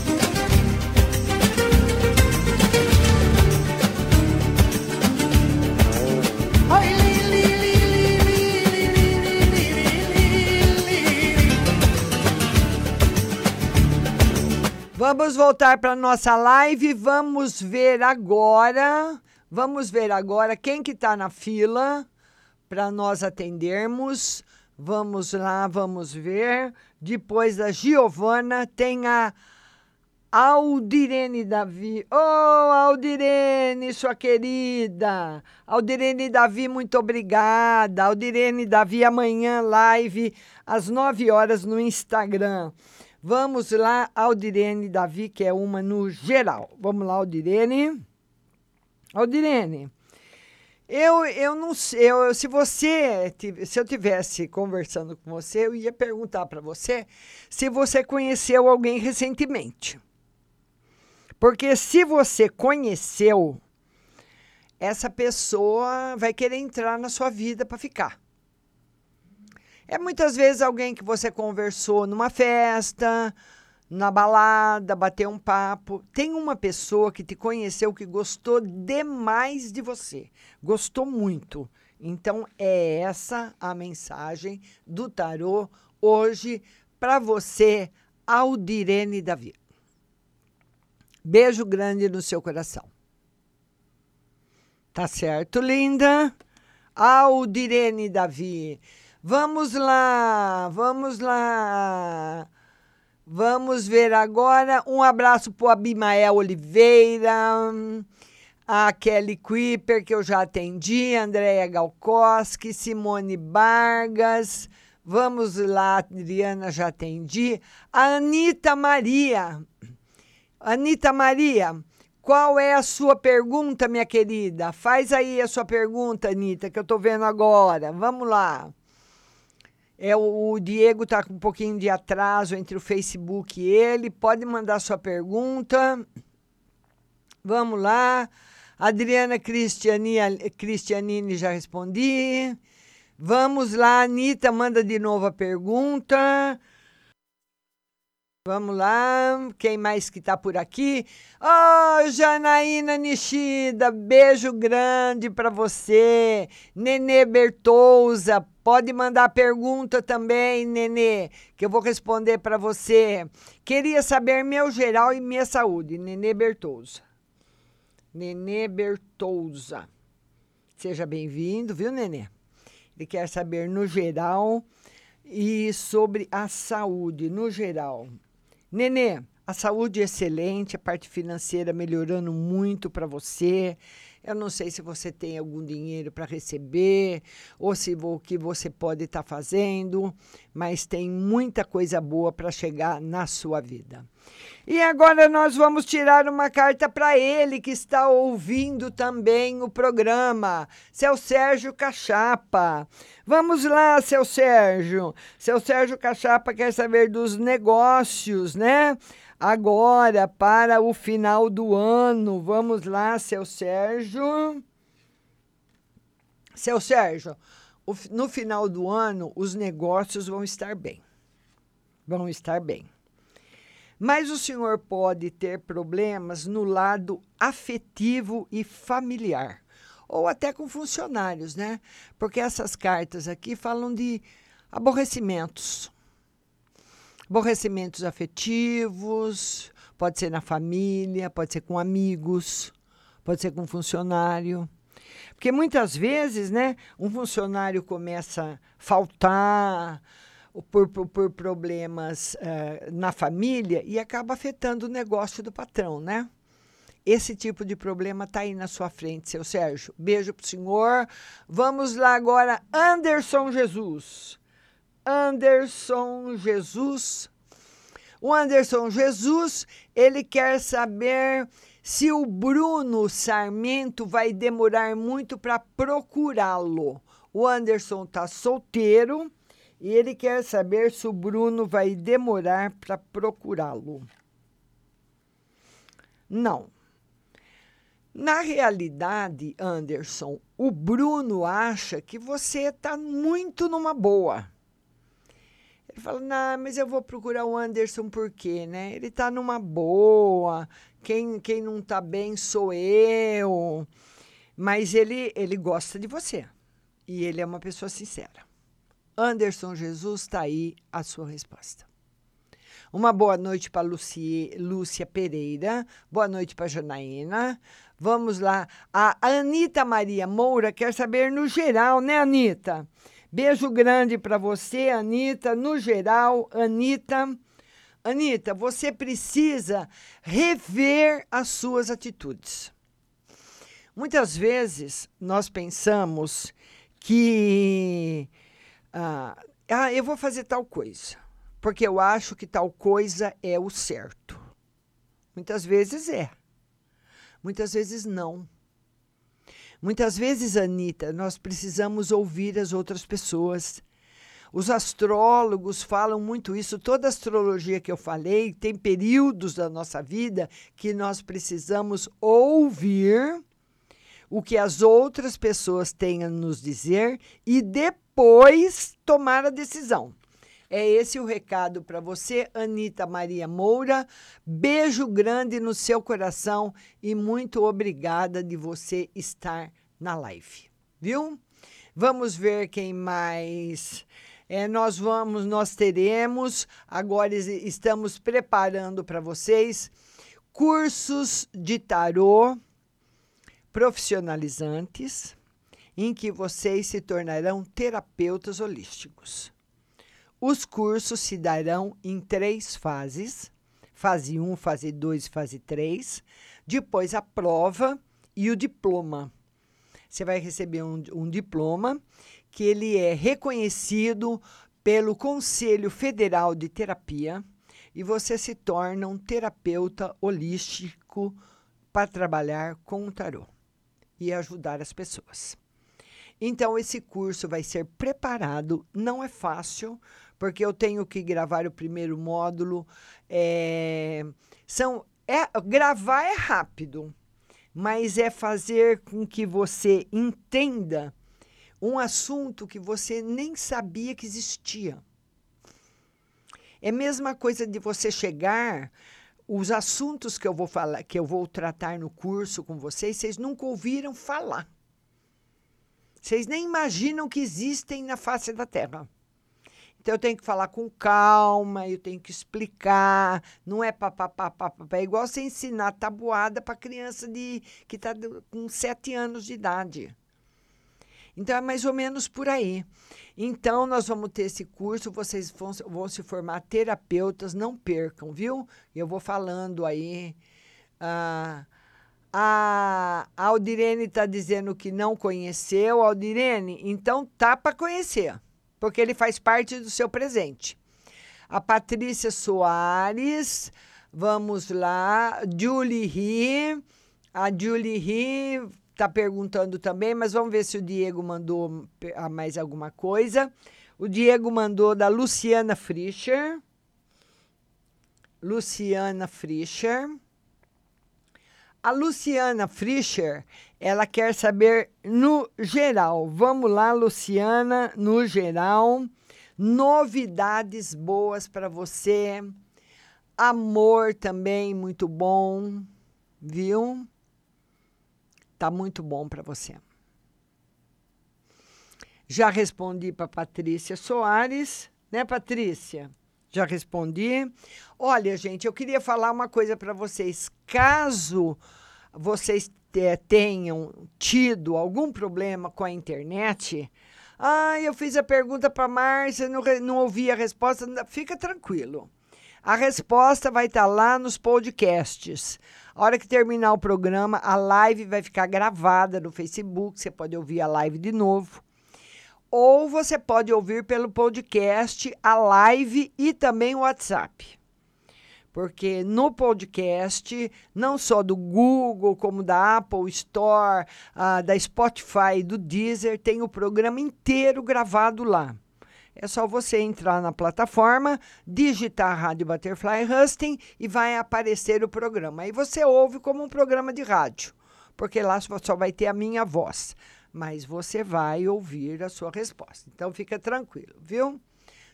[SPEAKER 10] Vamos voltar para nossa live. Vamos ver agora. Vamos ver agora quem que está na fila para nós atendermos. Vamos lá, vamos ver. Depois da Giovana tem a Aldirene Davi. Ô, oh, Aldirene, sua querida. Aldirene Davi, muito obrigada. Aldirene Davi, amanhã live às 9 horas no Instagram. Vamos lá, Aldirene Davi, que é uma no geral. Vamos lá, Aldirene. Aldirene, eu, eu não sei, eu, se você, se eu tivesse conversando com você, eu ia perguntar para você se você conheceu alguém recentemente. Porque se você conheceu, essa pessoa vai querer entrar na sua vida para ficar. É muitas vezes alguém que você conversou numa festa, na balada, bateu um papo. Tem uma pessoa que te conheceu que gostou demais de você. Gostou muito. Então é essa a mensagem do tarô hoje para você, Aldirene Davi. Beijo grande no seu coração. Tá certo, linda? Aldirene Davi. Vamos lá, vamos lá. Vamos ver agora. Um abraço para o Abimael Oliveira. a Kelly Kuiper, que eu já atendi, Andréia Galkoski, Simone Vargas. Vamos lá, Adriana, já atendi. A Anitta Maria. Anitta Maria, qual é a sua pergunta, minha querida? Faz aí a sua pergunta, Anitta, que eu estou vendo agora. Vamos lá. É, o, Diego está com um pouquinho de atraso entre o Facebook e ele. Pode mandar sua pergunta. Vamos lá. Adriana Cristiani, Cristianini, já respondi. Vamos lá, Anitta, manda de novo a pergunta. Vamos lá, quem mais que tá por aqui? Oh, Janaína Nishida, beijo grande para você. Nenê Bertouza, pode mandar pergunta também, Nenê, que eu vou responder para você. Queria saber meu geral e minha saúde, Nenê Bertouza. Nenê Bertouza. Seja bem-vindo, viu, Nenê? Ele quer saber no geral e sobre a saúde no geral. Nenê, a saúde é excelente, a parte financeira melhorando muito para você. Eu não sei se você tem algum dinheiro para receber ou se o que você pode estar tá fazendo, mas tem muita coisa boa para chegar na sua vida. E agora nós vamos tirar uma carta para ele que está ouvindo também o programa, seu Sérgio Cachapa. Vamos lá, seu Sérgio. Seu Sérgio Cachapa quer saber dos negócios, né? Agora, para o final do ano. Vamos lá, seu Sérgio. Seu Sérgio, no final do ano, os negócios vão estar bem. Vão estar bem. Mas o senhor pode ter problemas no lado afetivo e familiar, ou até com funcionários, né? Porque essas cartas aqui falam de aborrecimentos. Aborrecimentos afetivos, pode ser na família, pode ser com amigos, pode ser com funcionário. Porque muitas vezes, né, um funcionário começa a faltar, por, por, por problemas uh, na família e acaba afetando o negócio do patrão, né? Esse tipo de problema está aí na sua frente, seu Sérgio. Beijo pro senhor. Vamos lá agora, Anderson Jesus. Anderson Jesus. O Anderson Jesus, ele quer saber se o Bruno Sarmento vai demorar muito para procurá-lo. O Anderson está solteiro e ele quer saber se o Bruno vai demorar para procurá-lo. Não. Na realidade, Anderson, o Bruno acha que você está muito numa boa. Ele fala, não, mas eu vou procurar o Anderson por quê, né? Ele está numa boa, quem, quem não está bem sou eu. Mas ele, ele gosta de você. E ele é uma pessoa sincera. Anderson Jesus, está aí a sua resposta. Uma boa noite para Lúcia Pereira. Boa noite para Janaína. Vamos lá. A Anitta Maria Moura quer saber no geral, né, Anitta? Beijo grande para você, Anitta. No geral, Anitta. Anitta, você precisa rever as suas atitudes. Muitas vezes nós pensamos que ah, ah, eu vou fazer tal coisa, porque eu acho que tal coisa é o certo. Muitas vezes é, muitas vezes não. Muitas vezes, Anitta, nós precisamos ouvir as outras pessoas. Os astrólogos falam muito isso. Toda astrologia que eu falei tem períodos da nossa vida que nós precisamos ouvir o que as outras pessoas têm a nos dizer e depois tomar a decisão. É esse o recado para você, Anita Maria Moura. Beijo grande no seu coração e muito obrigada de você estar na live, viu? Vamos ver quem mais. É, nós vamos, nós teremos, agora estamos preparando para vocês cursos de tarô profissionalizantes em que vocês se tornarão terapeutas holísticos. Os cursos se darão em três fases: fase 1, fase 2 e fase 3. Depois a prova e o diploma. Você vai receber um, um diploma que ele é reconhecido pelo Conselho Federal de Terapia e você se torna um terapeuta holístico para trabalhar com o tarô e ajudar as pessoas. Então, esse curso vai ser preparado, não é fácil, porque eu tenho que gravar o primeiro módulo. é, são, é, gravar é rápido, mas é fazer com que você entenda um assunto que você nem sabia que existia. É a mesma coisa de você chegar, os assuntos que eu vou falar, que eu vou tratar no curso com vocês, vocês nunca ouviram falar. Vocês nem imaginam que existem na face da Terra. Então eu tenho que falar com calma, eu tenho que explicar, não é papapá, papapá, é igual você ensinar tabuada para criança de que está com sete anos de idade. Então é mais ou menos por aí. Então nós vamos ter esse curso, vocês vão, vão se formar terapeutas, não percam, viu? Eu vou falando aí. ah, a Aldirene está dizendo que não conheceu. Aldirene, então tá para conhecer, porque ele faz parte do seu presente. A Patrícia Soares, vamos lá. Julie Ri, a Julie Ri está perguntando também, mas vamos ver se o Diego mandou ah, mais alguma coisa. O Diego mandou da Luciana Frischer. Luciana Frischer. A Luciana Frischer, ela quer saber no geral. Vamos lá, Luciana, no geral. Novidades boas para você. Amor também muito bom, viu? Tá muito bom para você. Já respondi para Patrícia Soares, né, Patrícia? Já respondi. Olha, gente, eu queria falar uma coisa para vocês. Caso vocês te- tenham tido algum problema com a internet, ah, eu fiz a pergunta para Márcia, não, não ouvi a resposta. Fica tranquilo. A resposta vai estar lá nos podcasts. A hora que terminar o programa, a live vai ficar gravada no Facebook. Você pode ouvir a live de novo. Ou você pode ouvir pelo podcast, a live e também o WhatsApp. Porque no podcast, não só do Google, como da Apple Store, da Spotify, do Deezer, tem o programa inteiro gravado lá. É só você entrar na plataforma, digitar Rádio Butterfly Husting e vai aparecer o programa. Aí você ouve como um programa de rádio, porque lá só vai ter a minha voz. Mas você vai ouvir a sua resposta. Então fica tranquilo, viu?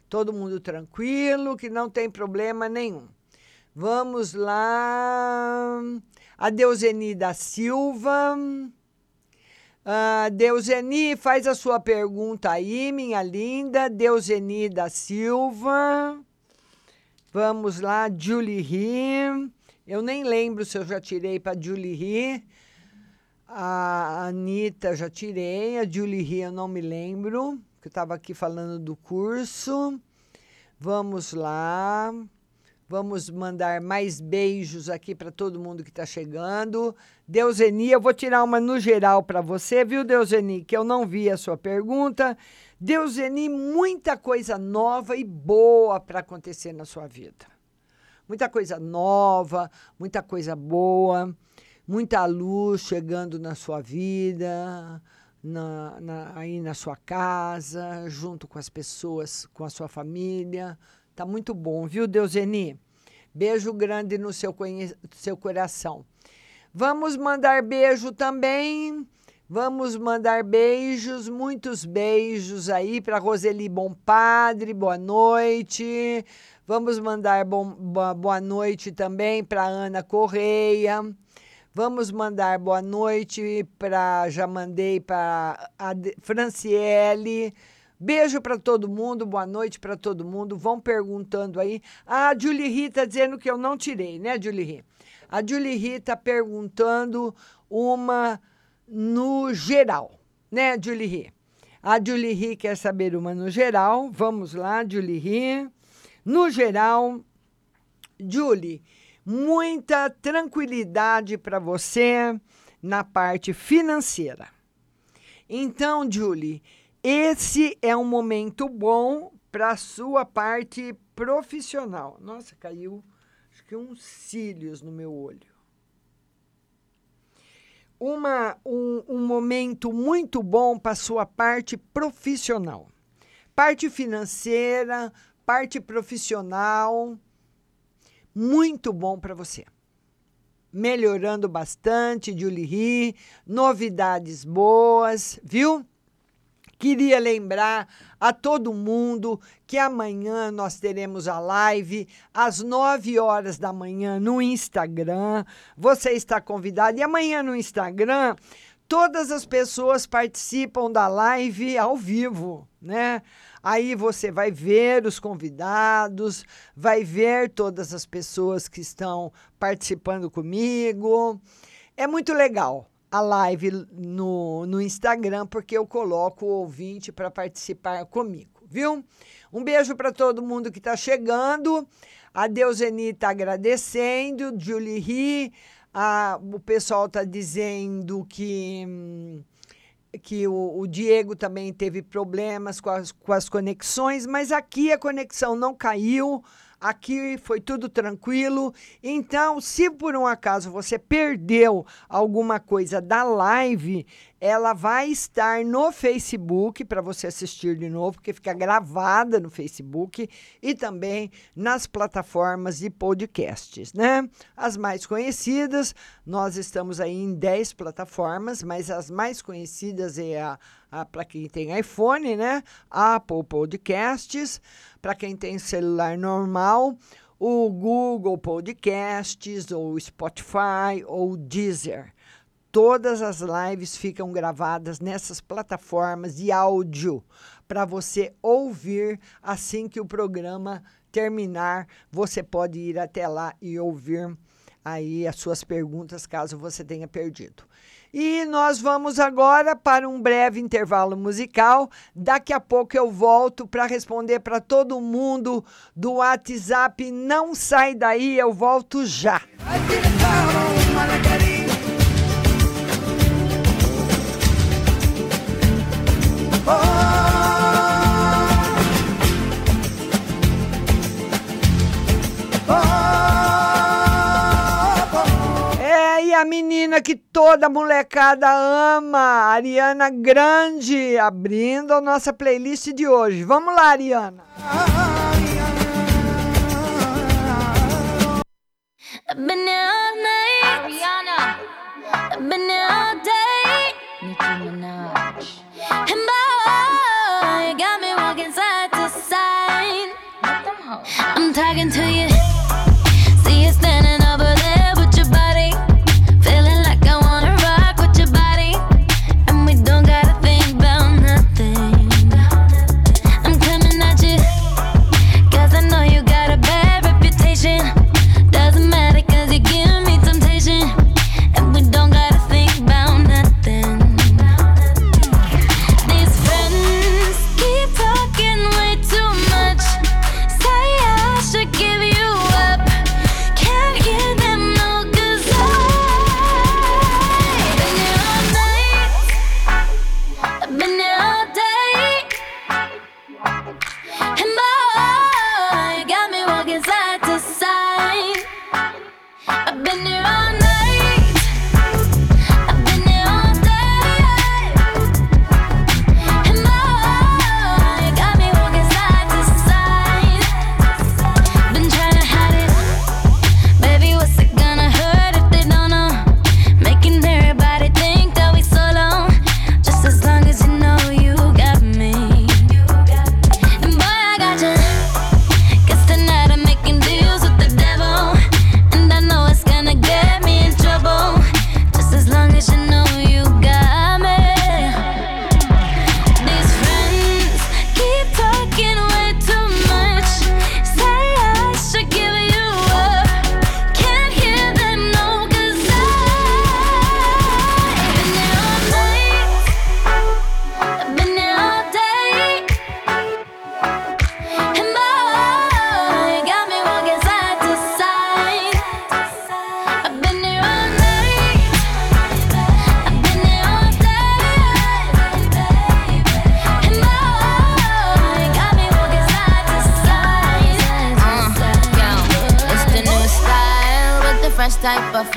[SPEAKER 10] Todo mundo tranquilo, que não tem problema nenhum. Vamos lá. A Deuseni da Silva. Ah, Deuseni, faz a sua pergunta aí, minha linda. Deuseni da Silva. Vamos lá, Julie Ri. Eu nem lembro se eu já tirei para Julie Ri. A Anitta já tirei. A Julie Ri eu não me lembro, que eu estava aqui falando do curso. Vamos lá. Vamos mandar mais beijos aqui para todo mundo que está chegando. Deuseni, eu vou tirar uma no geral para você, viu, Deuseni? Que eu não vi a sua pergunta. Deuseni, muita coisa nova e boa para acontecer na sua vida. Muita coisa nova, muita coisa boa, muita luz chegando na sua vida, na, na- aí na sua casa, junto com as pessoas, com a sua família. Tá muito bom, viu, Deuseni? Beijo grande no seu, seu coração. Vamos mandar beijo também. Vamos mandar beijos, muitos beijos aí para Roseli Bom Padre, boa noite. Vamos mandar bom, boa noite também para Ana Correia. Vamos mandar boa noite para. Já mandei para a Franciele. Beijo para todo mundo, boa noite para todo mundo. Vão perguntando aí. A Julie Ri está dizendo que eu não tirei, né, Julie Ri? A Julie Ri está perguntando uma no geral, né, Julie Ri? A Julie Ri quer saber uma no geral. Vamos lá, Julie Ri. No geral, Julie, muita tranquilidade para você, na parte financeira. Então, Julie, esse é um momento bom para sua parte profissional. Nossa, caiu acho que uns cílios no meu olho. Uma, um, um momento muito bom para sua parte profissional. Parte financeira, parte profissional, muito bom para você. Melhorando bastante, Julie Ri, novidades boas, viu? Queria lembrar a todo mundo que amanhã nós teremos a live às 9 horas da manhã no Instagram. Você está convidado. E amanhã no Instagram, todas as pessoas participam da live ao vivo, né? Aí você vai ver os convidados, vai ver todas as pessoas que estão participando comigo. É muito legal a live no, no Instagram, porque eu coloco o ouvinte para participar comigo, viu? Um beijo para todo mundo que está chegando. A Deuseni está agradecendo, Julie Ri, o pessoal está dizendo que, hum, que o, o Diego também teve problemas com as, com as conexões, mas aqui a conexão não caiu. Aqui foi tudo tranquilo. Então, se por um acaso você perdeu alguma coisa da live, ela vai estar no Facebook para você assistir de novo, porque fica gravada no Facebook e também nas plataformas de podcasts, né? As mais conhecidas, nós estamos aí em 10 plataformas, mas as mais conhecidas é a, a para quem tem iPhone, né? Apple Podcasts, para quem tem celular normal, o Google Podcasts, ou Spotify, ou Deezer. Todas as lives ficam gravadas nessas plataformas de áudio para você ouvir assim que o programa terminar. Você pode ir até lá e ouvir aí as suas perguntas caso você tenha perdido. E nós vamos agora para um breve intervalo musical. Daqui a pouco eu volto para responder para todo mundo do WhatsApp. Não sai daí, eu volto já. E a menina que toda molecada ama, Ariana Grande, abrindo a nossa playlist de hoje. Vamos lá, Ariana.
[SPEAKER 1] Ariana. I'm talking to you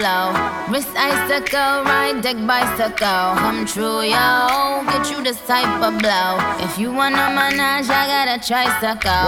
[SPEAKER 1] flow. Wrist icicle, ride deck bicycle. Come true, yo. Get you this type of blow. If you wanna manage, I got a tricycle.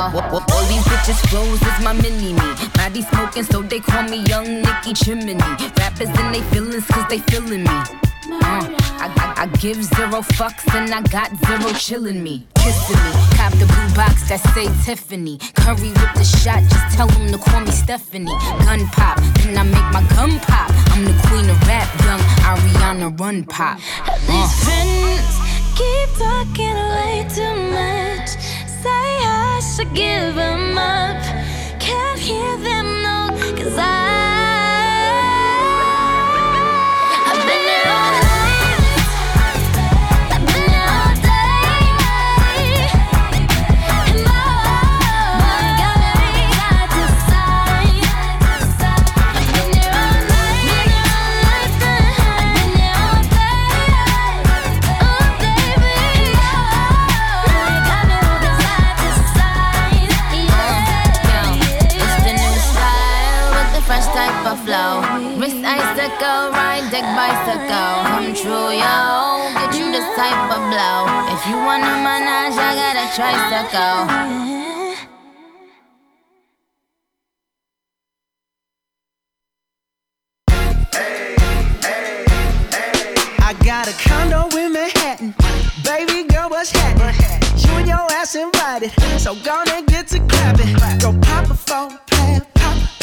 [SPEAKER 11] All these bitches flows is my mini me. Maddie smoking, so they call me Young Nicky Chimney. Rappers in they feelings, cause they feeling me. Uh, I, I, I give zero fucks and I got zero chillin' me. Kissing me. Cop the blue box that say Tiffany. Curry with the shot, just tell them to call me Stephanie. Gun pop, then I make my gun pop. I'm the queen of rap, young Ariana Run Pop.
[SPEAKER 1] These friends keep talking way too much. Say I should give them up. Can't hear them, no, cause I. got a
[SPEAKER 6] condo in Manhattan. Baby girl, what's happening? You and your ass invited. So gonna get to clapping. Go pop a plan. Pop,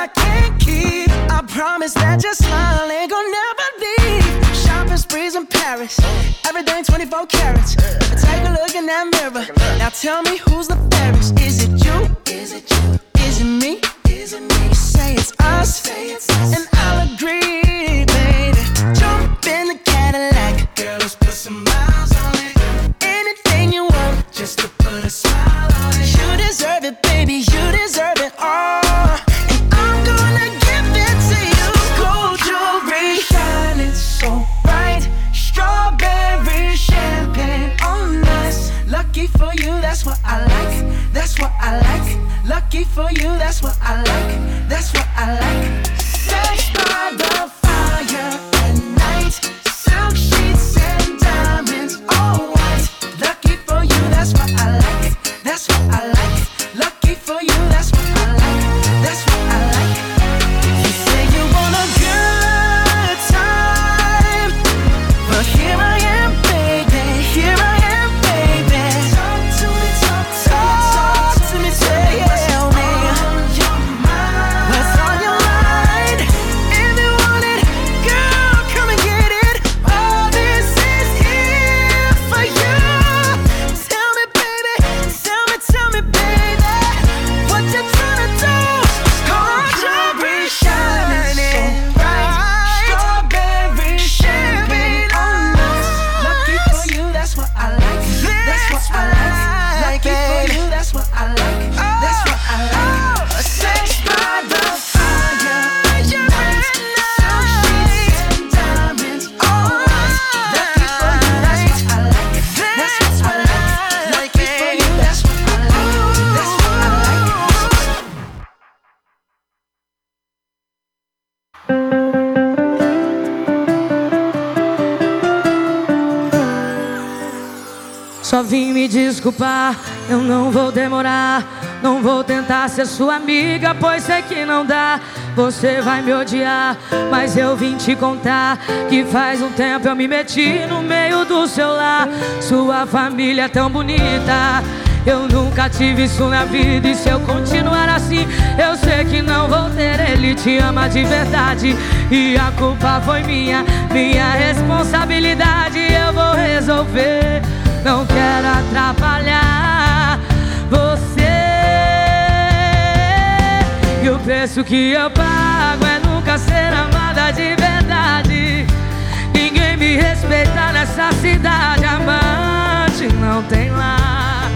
[SPEAKER 6] I can't keep. I promise that your smile ain't gonna never leave. Shopping sprees in Paris. Everything 24 carats. Take a look in that mirror. Now tell me who's the fairest.
[SPEAKER 12] Ser sua amiga, pois sei que não dá. Você vai me odiar, mas eu vim te contar que faz um tempo eu me meti no meio do seu lar. Sua família é tão bonita. Eu nunca tive isso na vida e se eu continuar assim, eu sei que não vou ter. Ele te ama de verdade e a culpa foi minha, minha responsabilidade. Eu vou resolver, não quero atrapalhar preço que eu pago é nunca ser amada de verdade. Ninguém me respeita nessa cidade, amante não tem lá.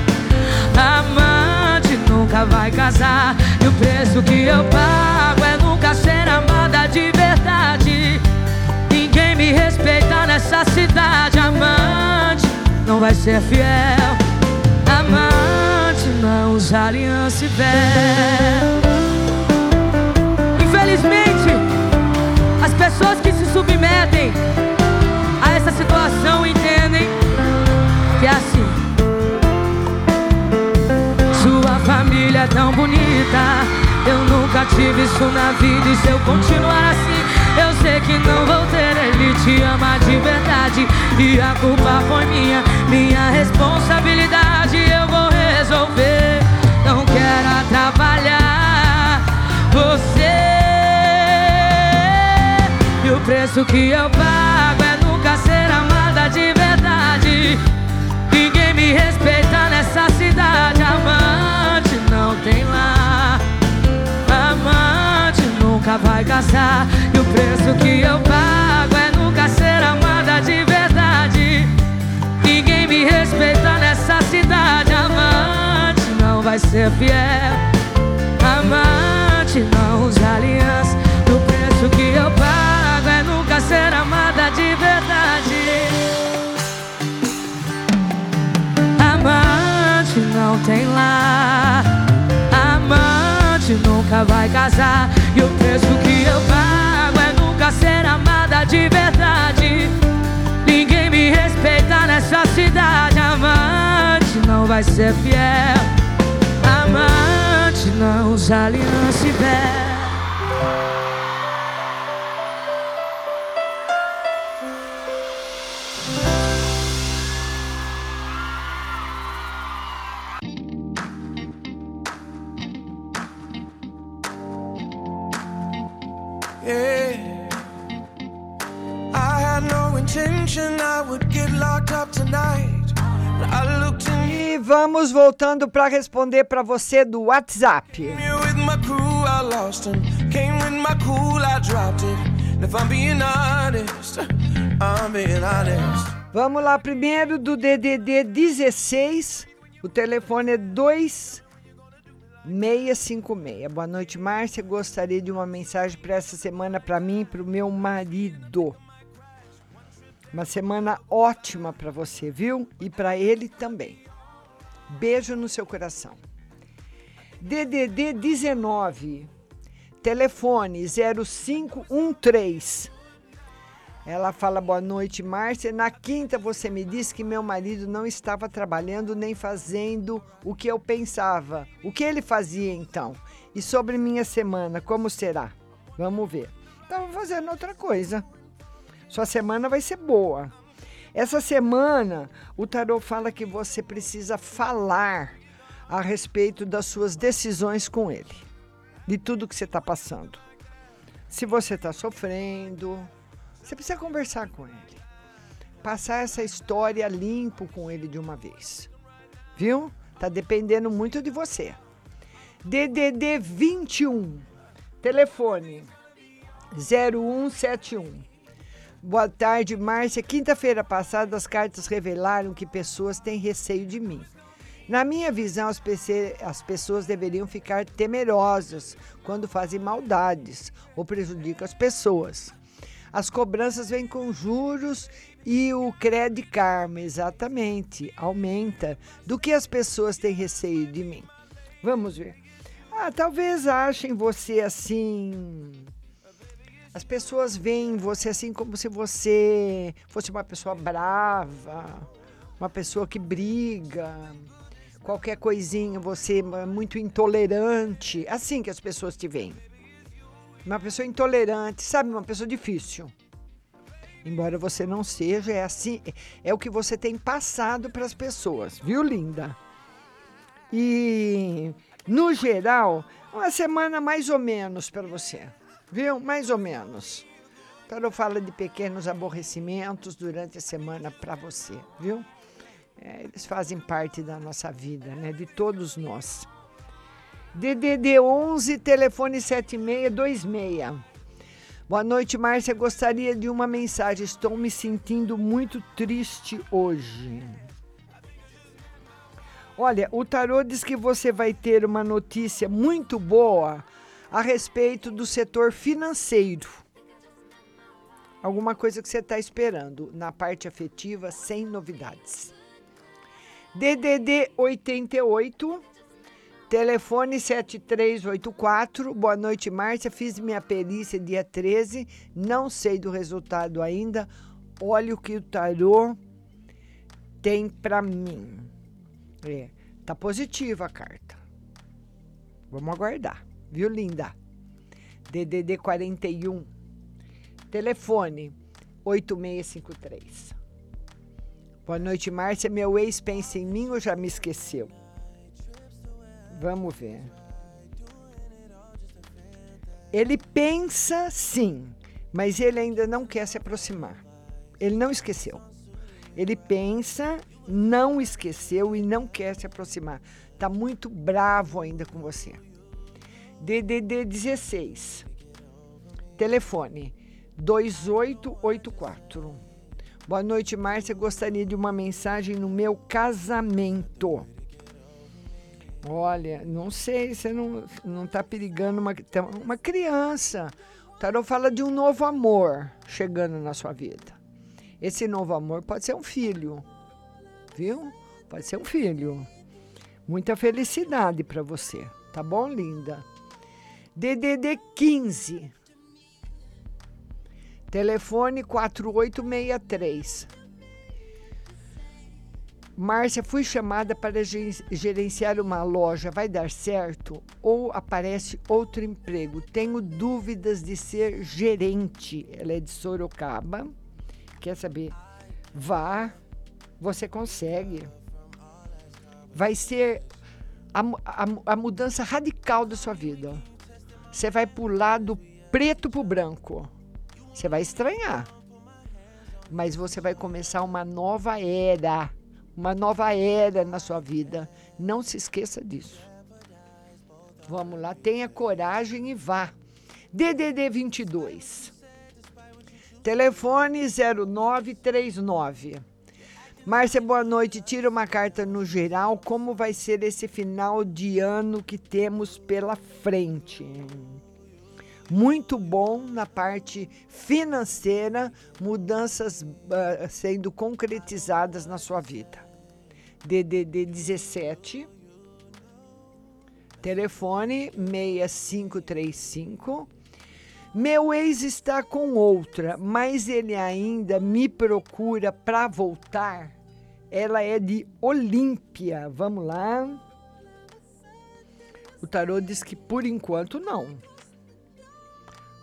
[SPEAKER 12] Amante nunca vai casar. E o preço que eu pago é nunca ser amada de verdade. Ninguém me respeita nessa cidade. Amante não vai ser fiel. Amante não usa aliança e véu. Infelizmente, as pessoas que se submetem a essa situação entendem que é assim. Sua família é tão bonita. Eu nunca tive isso na vida. E se eu continuar assim, eu sei que não vou ter. Ele te ama de verdade. E a culpa foi minha, minha responsabilidade. Eu vou resolver. Não quero atrapalhar você. O preço que eu pago é nunca ser amada de verdade. Ninguém me respeita nessa cidade. Amante não tem lá. Amante nunca vai casar. E o preço que eu pago é nunca ser amada de verdade. Ninguém me respeita nessa cidade. Amante não vai ser fiel. Amante não usa aliança. E o preço que eu pago nunca ser amada de verdade. Amante não tem lá. Amante nunca vai casar. E o preço que eu pago é nunca ser amada de verdade. Ninguém me respeita nessa cidade. Amante não vai ser fiel. Amante não usa aliança e véu.
[SPEAKER 10] E vamos voltando para responder para você do WhatsApp. Vamos lá, primeiro do DDD 16. O telefone é 2656. Boa noite, Márcia. Gostaria de uma mensagem para essa semana para mim e para o meu marido. Uma semana ótima para você, viu? E para ele também. Beijo no seu coração. DDD 19. Telefone 0513. Ela fala boa noite, Márcia. Na quinta você me disse que meu marido não estava trabalhando nem fazendo o que eu pensava. O que ele fazia então? E sobre minha semana, como será? Vamos ver. Estava fazendo outra coisa. Sua semana vai ser boa. Essa semana, o tarot fala que você precisa falar a respeito das suas decisões com ele, de tudo que você está passando. Se você está sofrendo, você precisa conversar com ele. Passar essa história limpo com ele de uma vez. Viu? Tá dependendo muito de você. DDD 21. Telefone 0171. Boa tarde, Márcia. Quinta-feira passada, as cartas revelaram que pessoas têm receio de mim. Na minha visão, as, pece- as pessoas deveriam ficar temerosas quando fazem maldades ou prejudicam as pessoas. As cobranças vêm com juros e o crédito karma, exatamente, aumenta. Do que as pessoas têm receio de mim? Vamos ver. Ah, talvez achem você assim. As pessoas veem você assim como se você fosse uma pessoa brava, uma pessoa que briga, qualquer coisinha, você é muito intolerante. Assim que as pessoas te veem. Uma pessoa intolerante, sabe? Uma pessoa difícil. Embora você não seja, é assim, é o que você tem passado para as pessoas, viu, linda? E no geral, uma semana mais ou menos para você, viu? Mais ou menos. Eu falo de pequenos aborrecimentos durante a semana para você, viu? É, eles fazem parte da nossa vida, né? De todos nós. DDD 11, telefone 7626. Boa noite, Márcia. Gostaria de uma mensagem. Estou me sentindo muito triste hoje. Olha, o tarô diz que você vai ter uma notícia muito boa a respeito do setor financeiro. Alguma coisa que você está esperando na parte afetiva, sem novidades. DDD 88, telefone 7384. Boa noite, Márcia. Fiz minha perícia dia 13, não sei do resultado ainda. Olha o que o tarô tem para mim. É, tá positiva a carta. Vamos aguardar, viu, linda? DDD 41, telefone 8653. Boa noite, Márcia. Meu ex pensa em mim ou já me esqueceu? Vamos ver. Ele pensa sim, mas ele ainda não quer se aproximar. Ele não esqueceu. Ele pensa, não esqueceu e não quer se aproximar. Tá muito bravo ainda com você. DDD 16. Telefone 2884. Boa noite, Márcia. Gostaria de uma mensagem no meu casamento. Olha, não sei, você não, não tá perigando uma, uma criança. O tarô fala de um novo amor chegando na sua vida. Esse novo amor pode ser um filho, viu? Pode ser um filho. Muita felicidade para você, tá bom, linda? DDD 15. Telefone 4863. Márcia, fui chamada para gerenciar uma loja. Vai dar certo? Ou aparece outro emprego? Tenho dúvidas de ser gerente. Ela é de Sorocaba. Quer saber? Vá, você consegue. Vai ser a, a, a mudança radical da sua vida. Você vai pular do preto para o branco. Você vai estranhar. Mas você vai começar uma nova era. Uma nova era na sua vida. Não se esqueça disso. Vamos lá, tenha coragem e vá. DDD 22. Telefone 0939. Márcia, boa noite. Tira uma carta no geral. Como vai ser esse final de ano que temos pela frente? Muito bom na parte financeira, mudanças uh, sendo concretizadas na sua vida. DDD 17, telefone 6535. Meu ex está com outra, mas ele ainda me procura para voltar. Ela é de Olímpia. Vamos lá. O tarô diz que por enquanto não.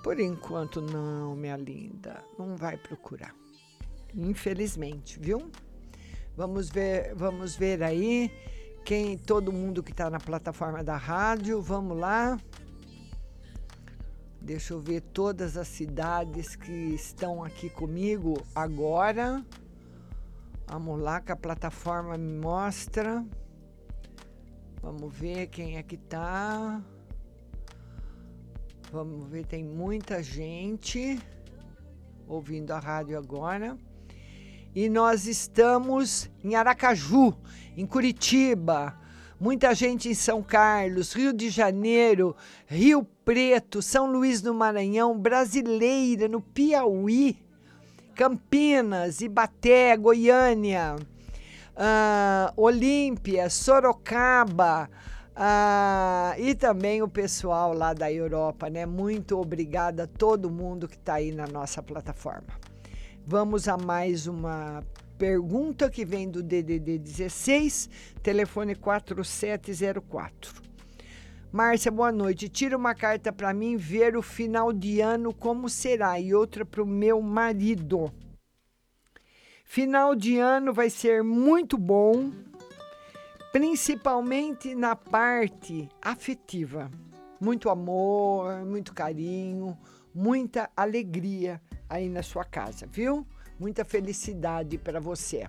[SPEAKER 10] Por enquanto não, minha linda. Não vai procurar. Infelizmente, viu? Vamos ver, vamos ver aí quem todo mundo que está na plataforma da rádio. Vamos lá. Deixa eu ver todas as cidades que estão aqui comigo agora. Vamos lá que a plataforma me mostra. Vamos ver quem é que tá. Vamos ver, tem muita gente ouvindo a rádio agora. E nós estamos em Aracaju, em Curitiba, muita gente em São Carlos, Rio de Janeiro, Rio Preto, São Luís do Maranhão, Brasileira, no Piauí, Campinas, Ibaté, Goiânia, uh, Olímpia, Sorocaba, uh, e também o pessoal lá da Europa, né? Muito obrigada a todo mundo que está aí na nossa plataforma. Vamos a mais uma pergunta que vem do DDD 16, telefone 4704. Márcia, boa noite. Tira uma carta para mim ver o final de ano como será e outra para o meu marido. Final de ano vai ser muito bom, principalmente na parte afetiva. Muito amor, muito carinho, muita alegria aí na sua casa, viu? Muita felicidade para você.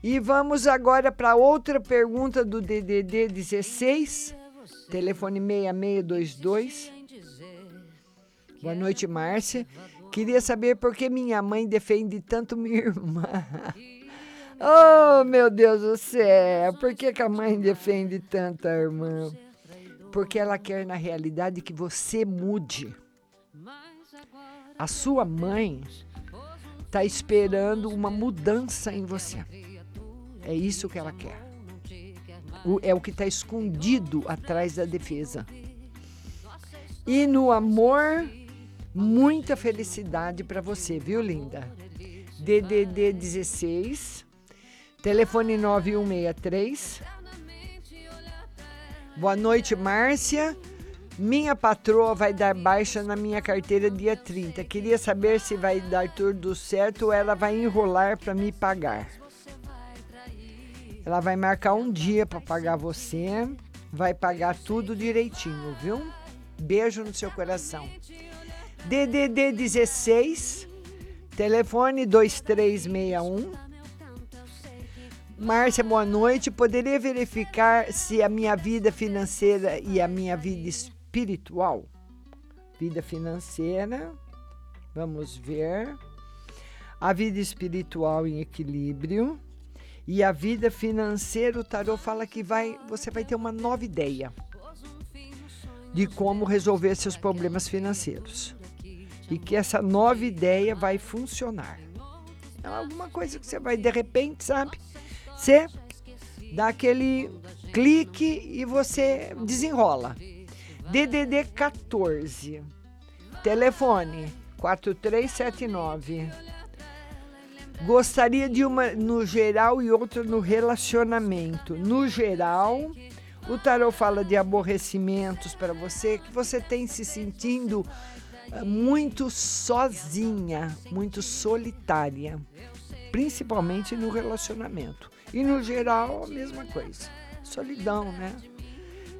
[SPEAKER 10] E vamos agora para outra pergunta do DDD 16, telefone 6622. Boa noite, Márcia. Queria saber por que minha mãe defende tanto minha (laughs) irmã. Oh, meu Deus do céu! Por que, que a mãe defende tanto a irmã? Porque ela quer, na realidade, que você mude. A sua mãe está esperando uma mudança em você. É isso que ela quer. O- é o que está escondido atrás da defesa. E no amor, muita felicidade para você, viu, linda? DDD 16, telefone 9163. Boa noite, Márcia. Minha patroa vai dar baixa na minha carteira dia 30. Queria saber se vai dar tudo certo ou ela vai enrolar para me pagar. Ela vai marcar um dia para pagar você, vai pagar tudo direitinho, viu? Beijo no seu coração. DDD 16, telefone 2361. Márcia, boa noite. Poderia verificar se a minha vida financeira e a minha vida espiritual? Vida financeira, vamos ver. A vida espiritual em equilíbrio. E a vida financeira, o tarô fala que vai, você vai ter uma nova ideia de como resolver seus problemas financeiros. E que essa nova ideia vai funcionar. É alguma coisa que você vai, de repente, sabe? Você dá aquele clique e você desenrola. DDD 14. Telefone 4379. Gostaria de uma no geral e outra no relacionamento. No geral, o tarot fala de aborrecimentos para você, que você tem se sentindo ah, muito sozinha, muito solitária, principalmente no relacionamento. E no geral, a mesma coisa. Solidão, né?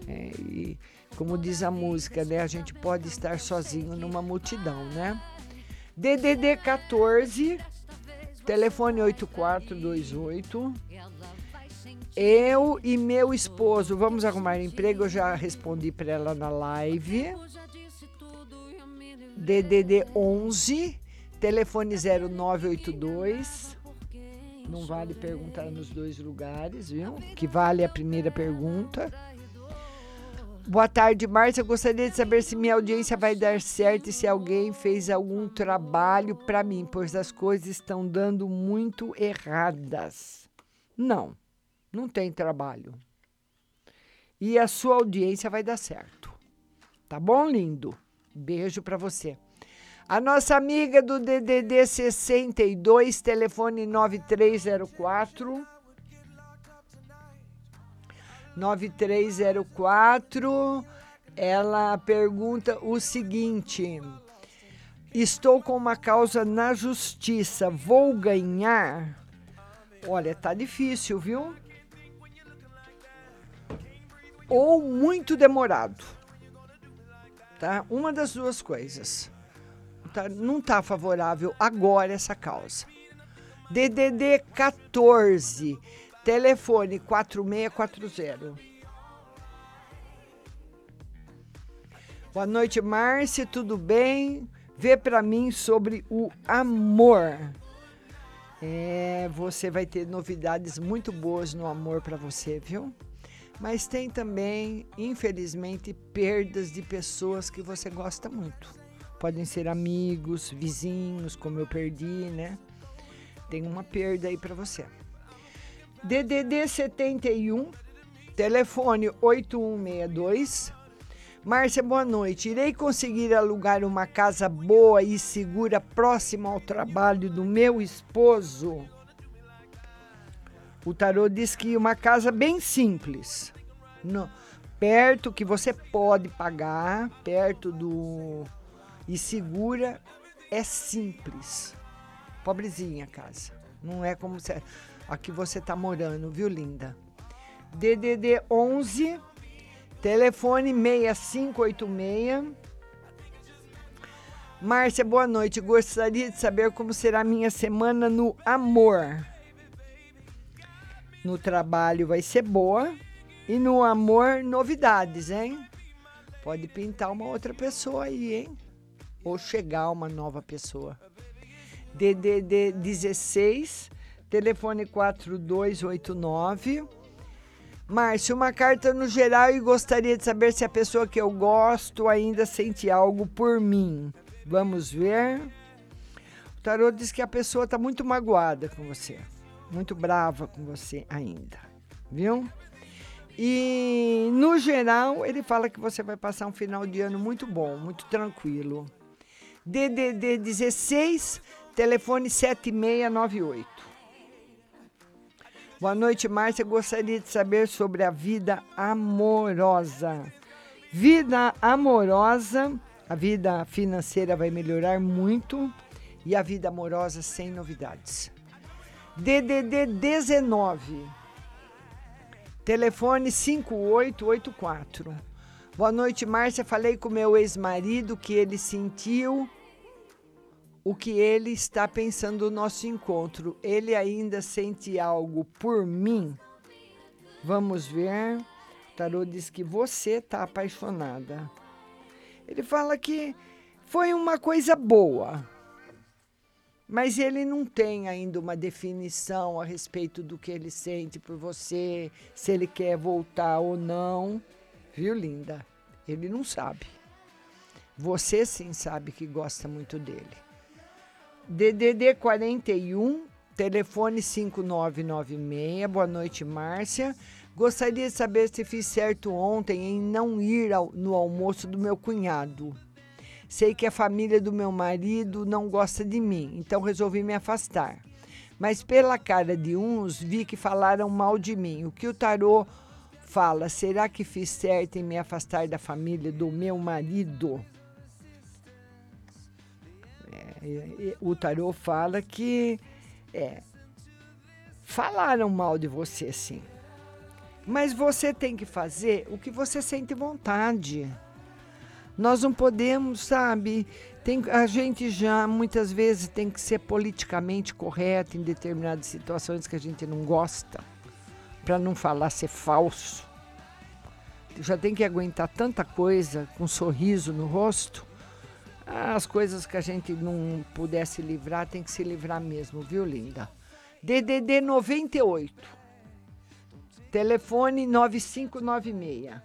[SPEAKER 10] É, e como diz a música, né? A gente pode estar sozinho numa multidão, né? DDD 14, telefone 8428. Eu e meu esposo vamos arrumar emprego. Eu já respondi para ela na live. DDD 11, telefone 0982. Não vale perguntar nos dois lugares, viu? Que vale a primeira pergunta. Boa tarde, Márcia. Gostaria de saber se minha audiência vai dar certo e se alguém fez algum trabalho para mim, pois as coisas estão dando muito erradas. Não, não tem trabalho. E a sua audiência vai dar certo. Tá bom, lindo? Beijo para você. A nossa amiga do DDD 62, telefone 9304. 9304. Ela pergunta o seguinte: Estou com uma causa na justiça, vou ganhar? Olha, tá difícil, viu? Ou muito demorado. Tá? Uma das duas coisas. Tá? Não tá favorável agora essa causa. DDD 14, telefone 4640. Boa noite, Márcia, tudo bem? Vê para mim sobre o amor. É, você vai ter novidades muito boas no amor para você, viu? Mas tem também, infelizmente, perdas de pessoas que você gosta muito. Podem ser amigos, vizinhos, como eu perdi, né? Tem uma perda aí para você. DDD 71, telefone 8162. Márcia, boa noite. Irei conseguir alugar uma casa boa e segura próxima ao trabalho do meu esposo? O tarô diz que uma casa bem simples. No, perto que você pode pagar, perto do. e segura, é simples. Pobrezinha a casa. Não é como você, aqui você tá morando, viu, linda? DDD 11 Telefone 6586. Márcia, boa noite. Gostaria de saber como será a minha semana no amor. No trabalho vai ser boa e no amor novidades, hein? Pode pintar uma outra pessoa aí, hein? Ou chegar uma nova pessoa. DDD 16, telefone 4289. Márcio, uma carta no geral e gostaria de saber se a pessoa que eu gosto ainda sente algo por mim. Vamos ver. O tarô diz que a pessoa está muito magoada com você, muito brava com você ainda, viu? E no geral, ele fala que você vai passar um final de ano muito bom, muito tranquilo. DDD 16, telefone 7698. Boa noite, Márcia. Gostaria de saber sobre a vida amorosa. Vida amorosa, a vida financeira vai melhorar muito e a vida amorosa sem novidades. DDD 19. Telefone 5884. Boa noite, Márcia. Falei com meu ex-marido que ele sentiu o que ele está pensando no nosso encontro. Ele ainda sente algo por mim? Vamos ver. O tarô diz que você está apaixonada. Ele fala que foi uma coisa boa, mas ele não tem ainda uma definição a respeito do que ele sente por você, se ele quer voltar ou não. Viu, linda? Ele não sabe. Você sim sabe que gosta muito dele. DDD 41, telefone 5996. Boa noite, Márcia. Gostaria de saber se fiz certo ontem em não ir ao, no almoço do meu cunhado. Sei que a família do meu marido não gosta de mim, então resolvi me afastar. Mas pela cara de uns, vi que falaram mal de mim. O que o tarô fala? Será que fiz certo em me afastar da família do meu marido? O tarô fala que é, falaram mal de você, sim. Mas você tem que fazer o que você sente vontade. Nós não podemos, sabe? Tem, a gente já muitas vezes tem que ser politicamente correto em determinadas situações que a gente não gosta, para não falar ser falso. Já tem que aguentar tanta coisa com um sorriso no rosto. As coisas que a gente não pudesse livrar, tem que se livrar mesmo, viu, linda? DDD 98. Telefone 9596.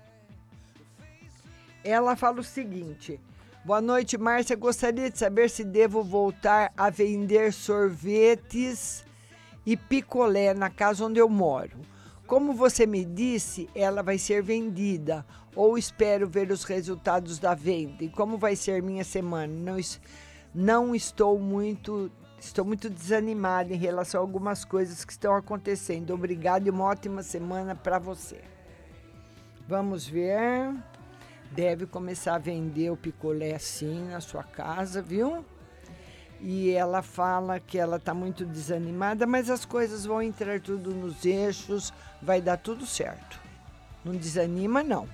[SPEAKER 10] Ela fala o seguinte: Boa noite, Márcia. Gostaria de saber se devo voltar a vender sorvetes e picolé na casa onde eu moro. Como você me disse, ela vai ser vendida ou espero ver os resultados da venda? E como vai ser minha semana? Não, não estou muito estou muito desanimada em relação a algumas coisas que estão acontecendo. Obrigada e uma ótima semana para você. Vamos ver. Deve começar a vender o picolé assim na sua casa, viu? E ela fala que ela está muito desanimada, mas as coisas vão entrar tudo nos eixos, vai dar tudo certo. Não desanima, não.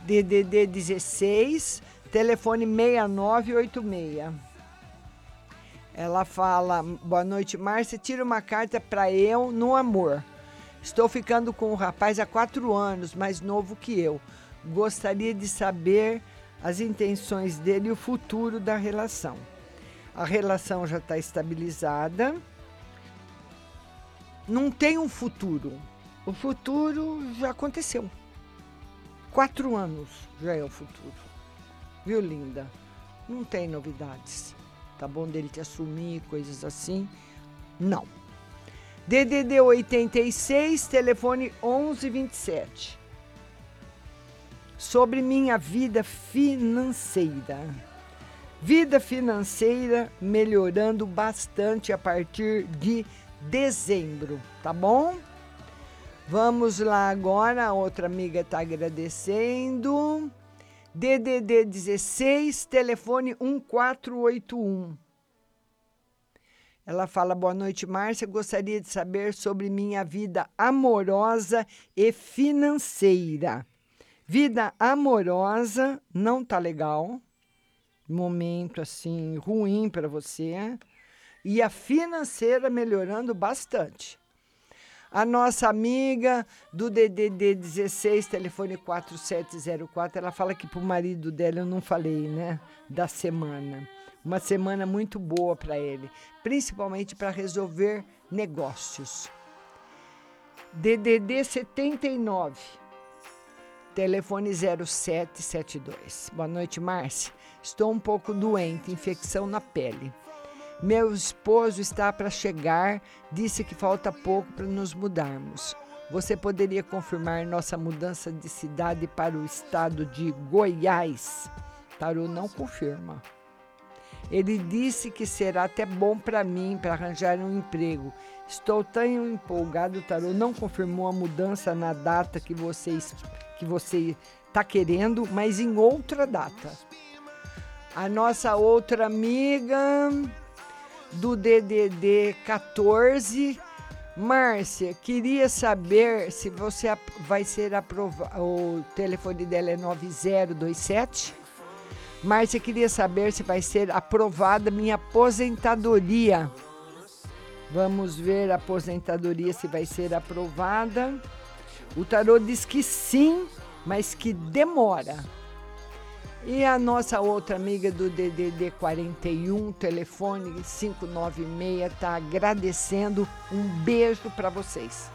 [SPEAKER 10] DDD 16, telefone 6986. Ela fala: Boa noite, Márcia. Tira uma carta para eu no amor. Estou ficando com um rapaz há quatro anos, mais novo que eu. Gostaria de saber as intenções dele e o futuro da relação. A relação já está estabilizada. Não tem um futuro. O futuro já aconteceu. Quatro anos já é o futuro. Viu, linda? Não tem novidades. Tá bom dele te assumir, coisas assim? Não. DDD 86, telefone 1127. sobre minha vida financeira. Vida financeira melhorando bastante a partir de dezembro, tá bom? Vamos lá agora, a outra amiga está agradecendo. DDD 16, telefone 1481. Ela fala: Boa noite, Márcia. Gostaria de saber sobre minha vida amorosa e financeira. Vida amorosa não tá legal. Momento assim ruim para você. E a financeira melhorando bastante. A nossa amiga do DDD 16, telefone 4704, ela fala que pro marido dela eu não falei, né? Da semana. Uma semana muito boa para ele, principalmente para resolver negócios. DDD 79, telefone 0772. Boa noite, Márcia. Estou um pouco doente, infecção na pele. Meu esposo está para chegar, disse que falta pouco para nos mudarmos. Você poderia confirmar nossa mudança de cidade para o estado de Goiás? Tarô não confirma. Ele disse que será até bom para mim para arranjar um emprego. Estou tão empolgado, Tarô não confirmou a mudança na data que que você está querendo, mas em outra data. A nossa outra amiga do DDD 14, Márcia, queria saber se você vai ser aprovado. O telefone dela é 9027. Márcia queria saber se vai ser aprovada minha aposentadoria. Vamos ver a aposentadoria se vai ser aprovada. O tarô diz que sim, mas que demora. E a nossa outra amiga do DDD 41, telefone 596, está agradecendo. Um beijo para vocês.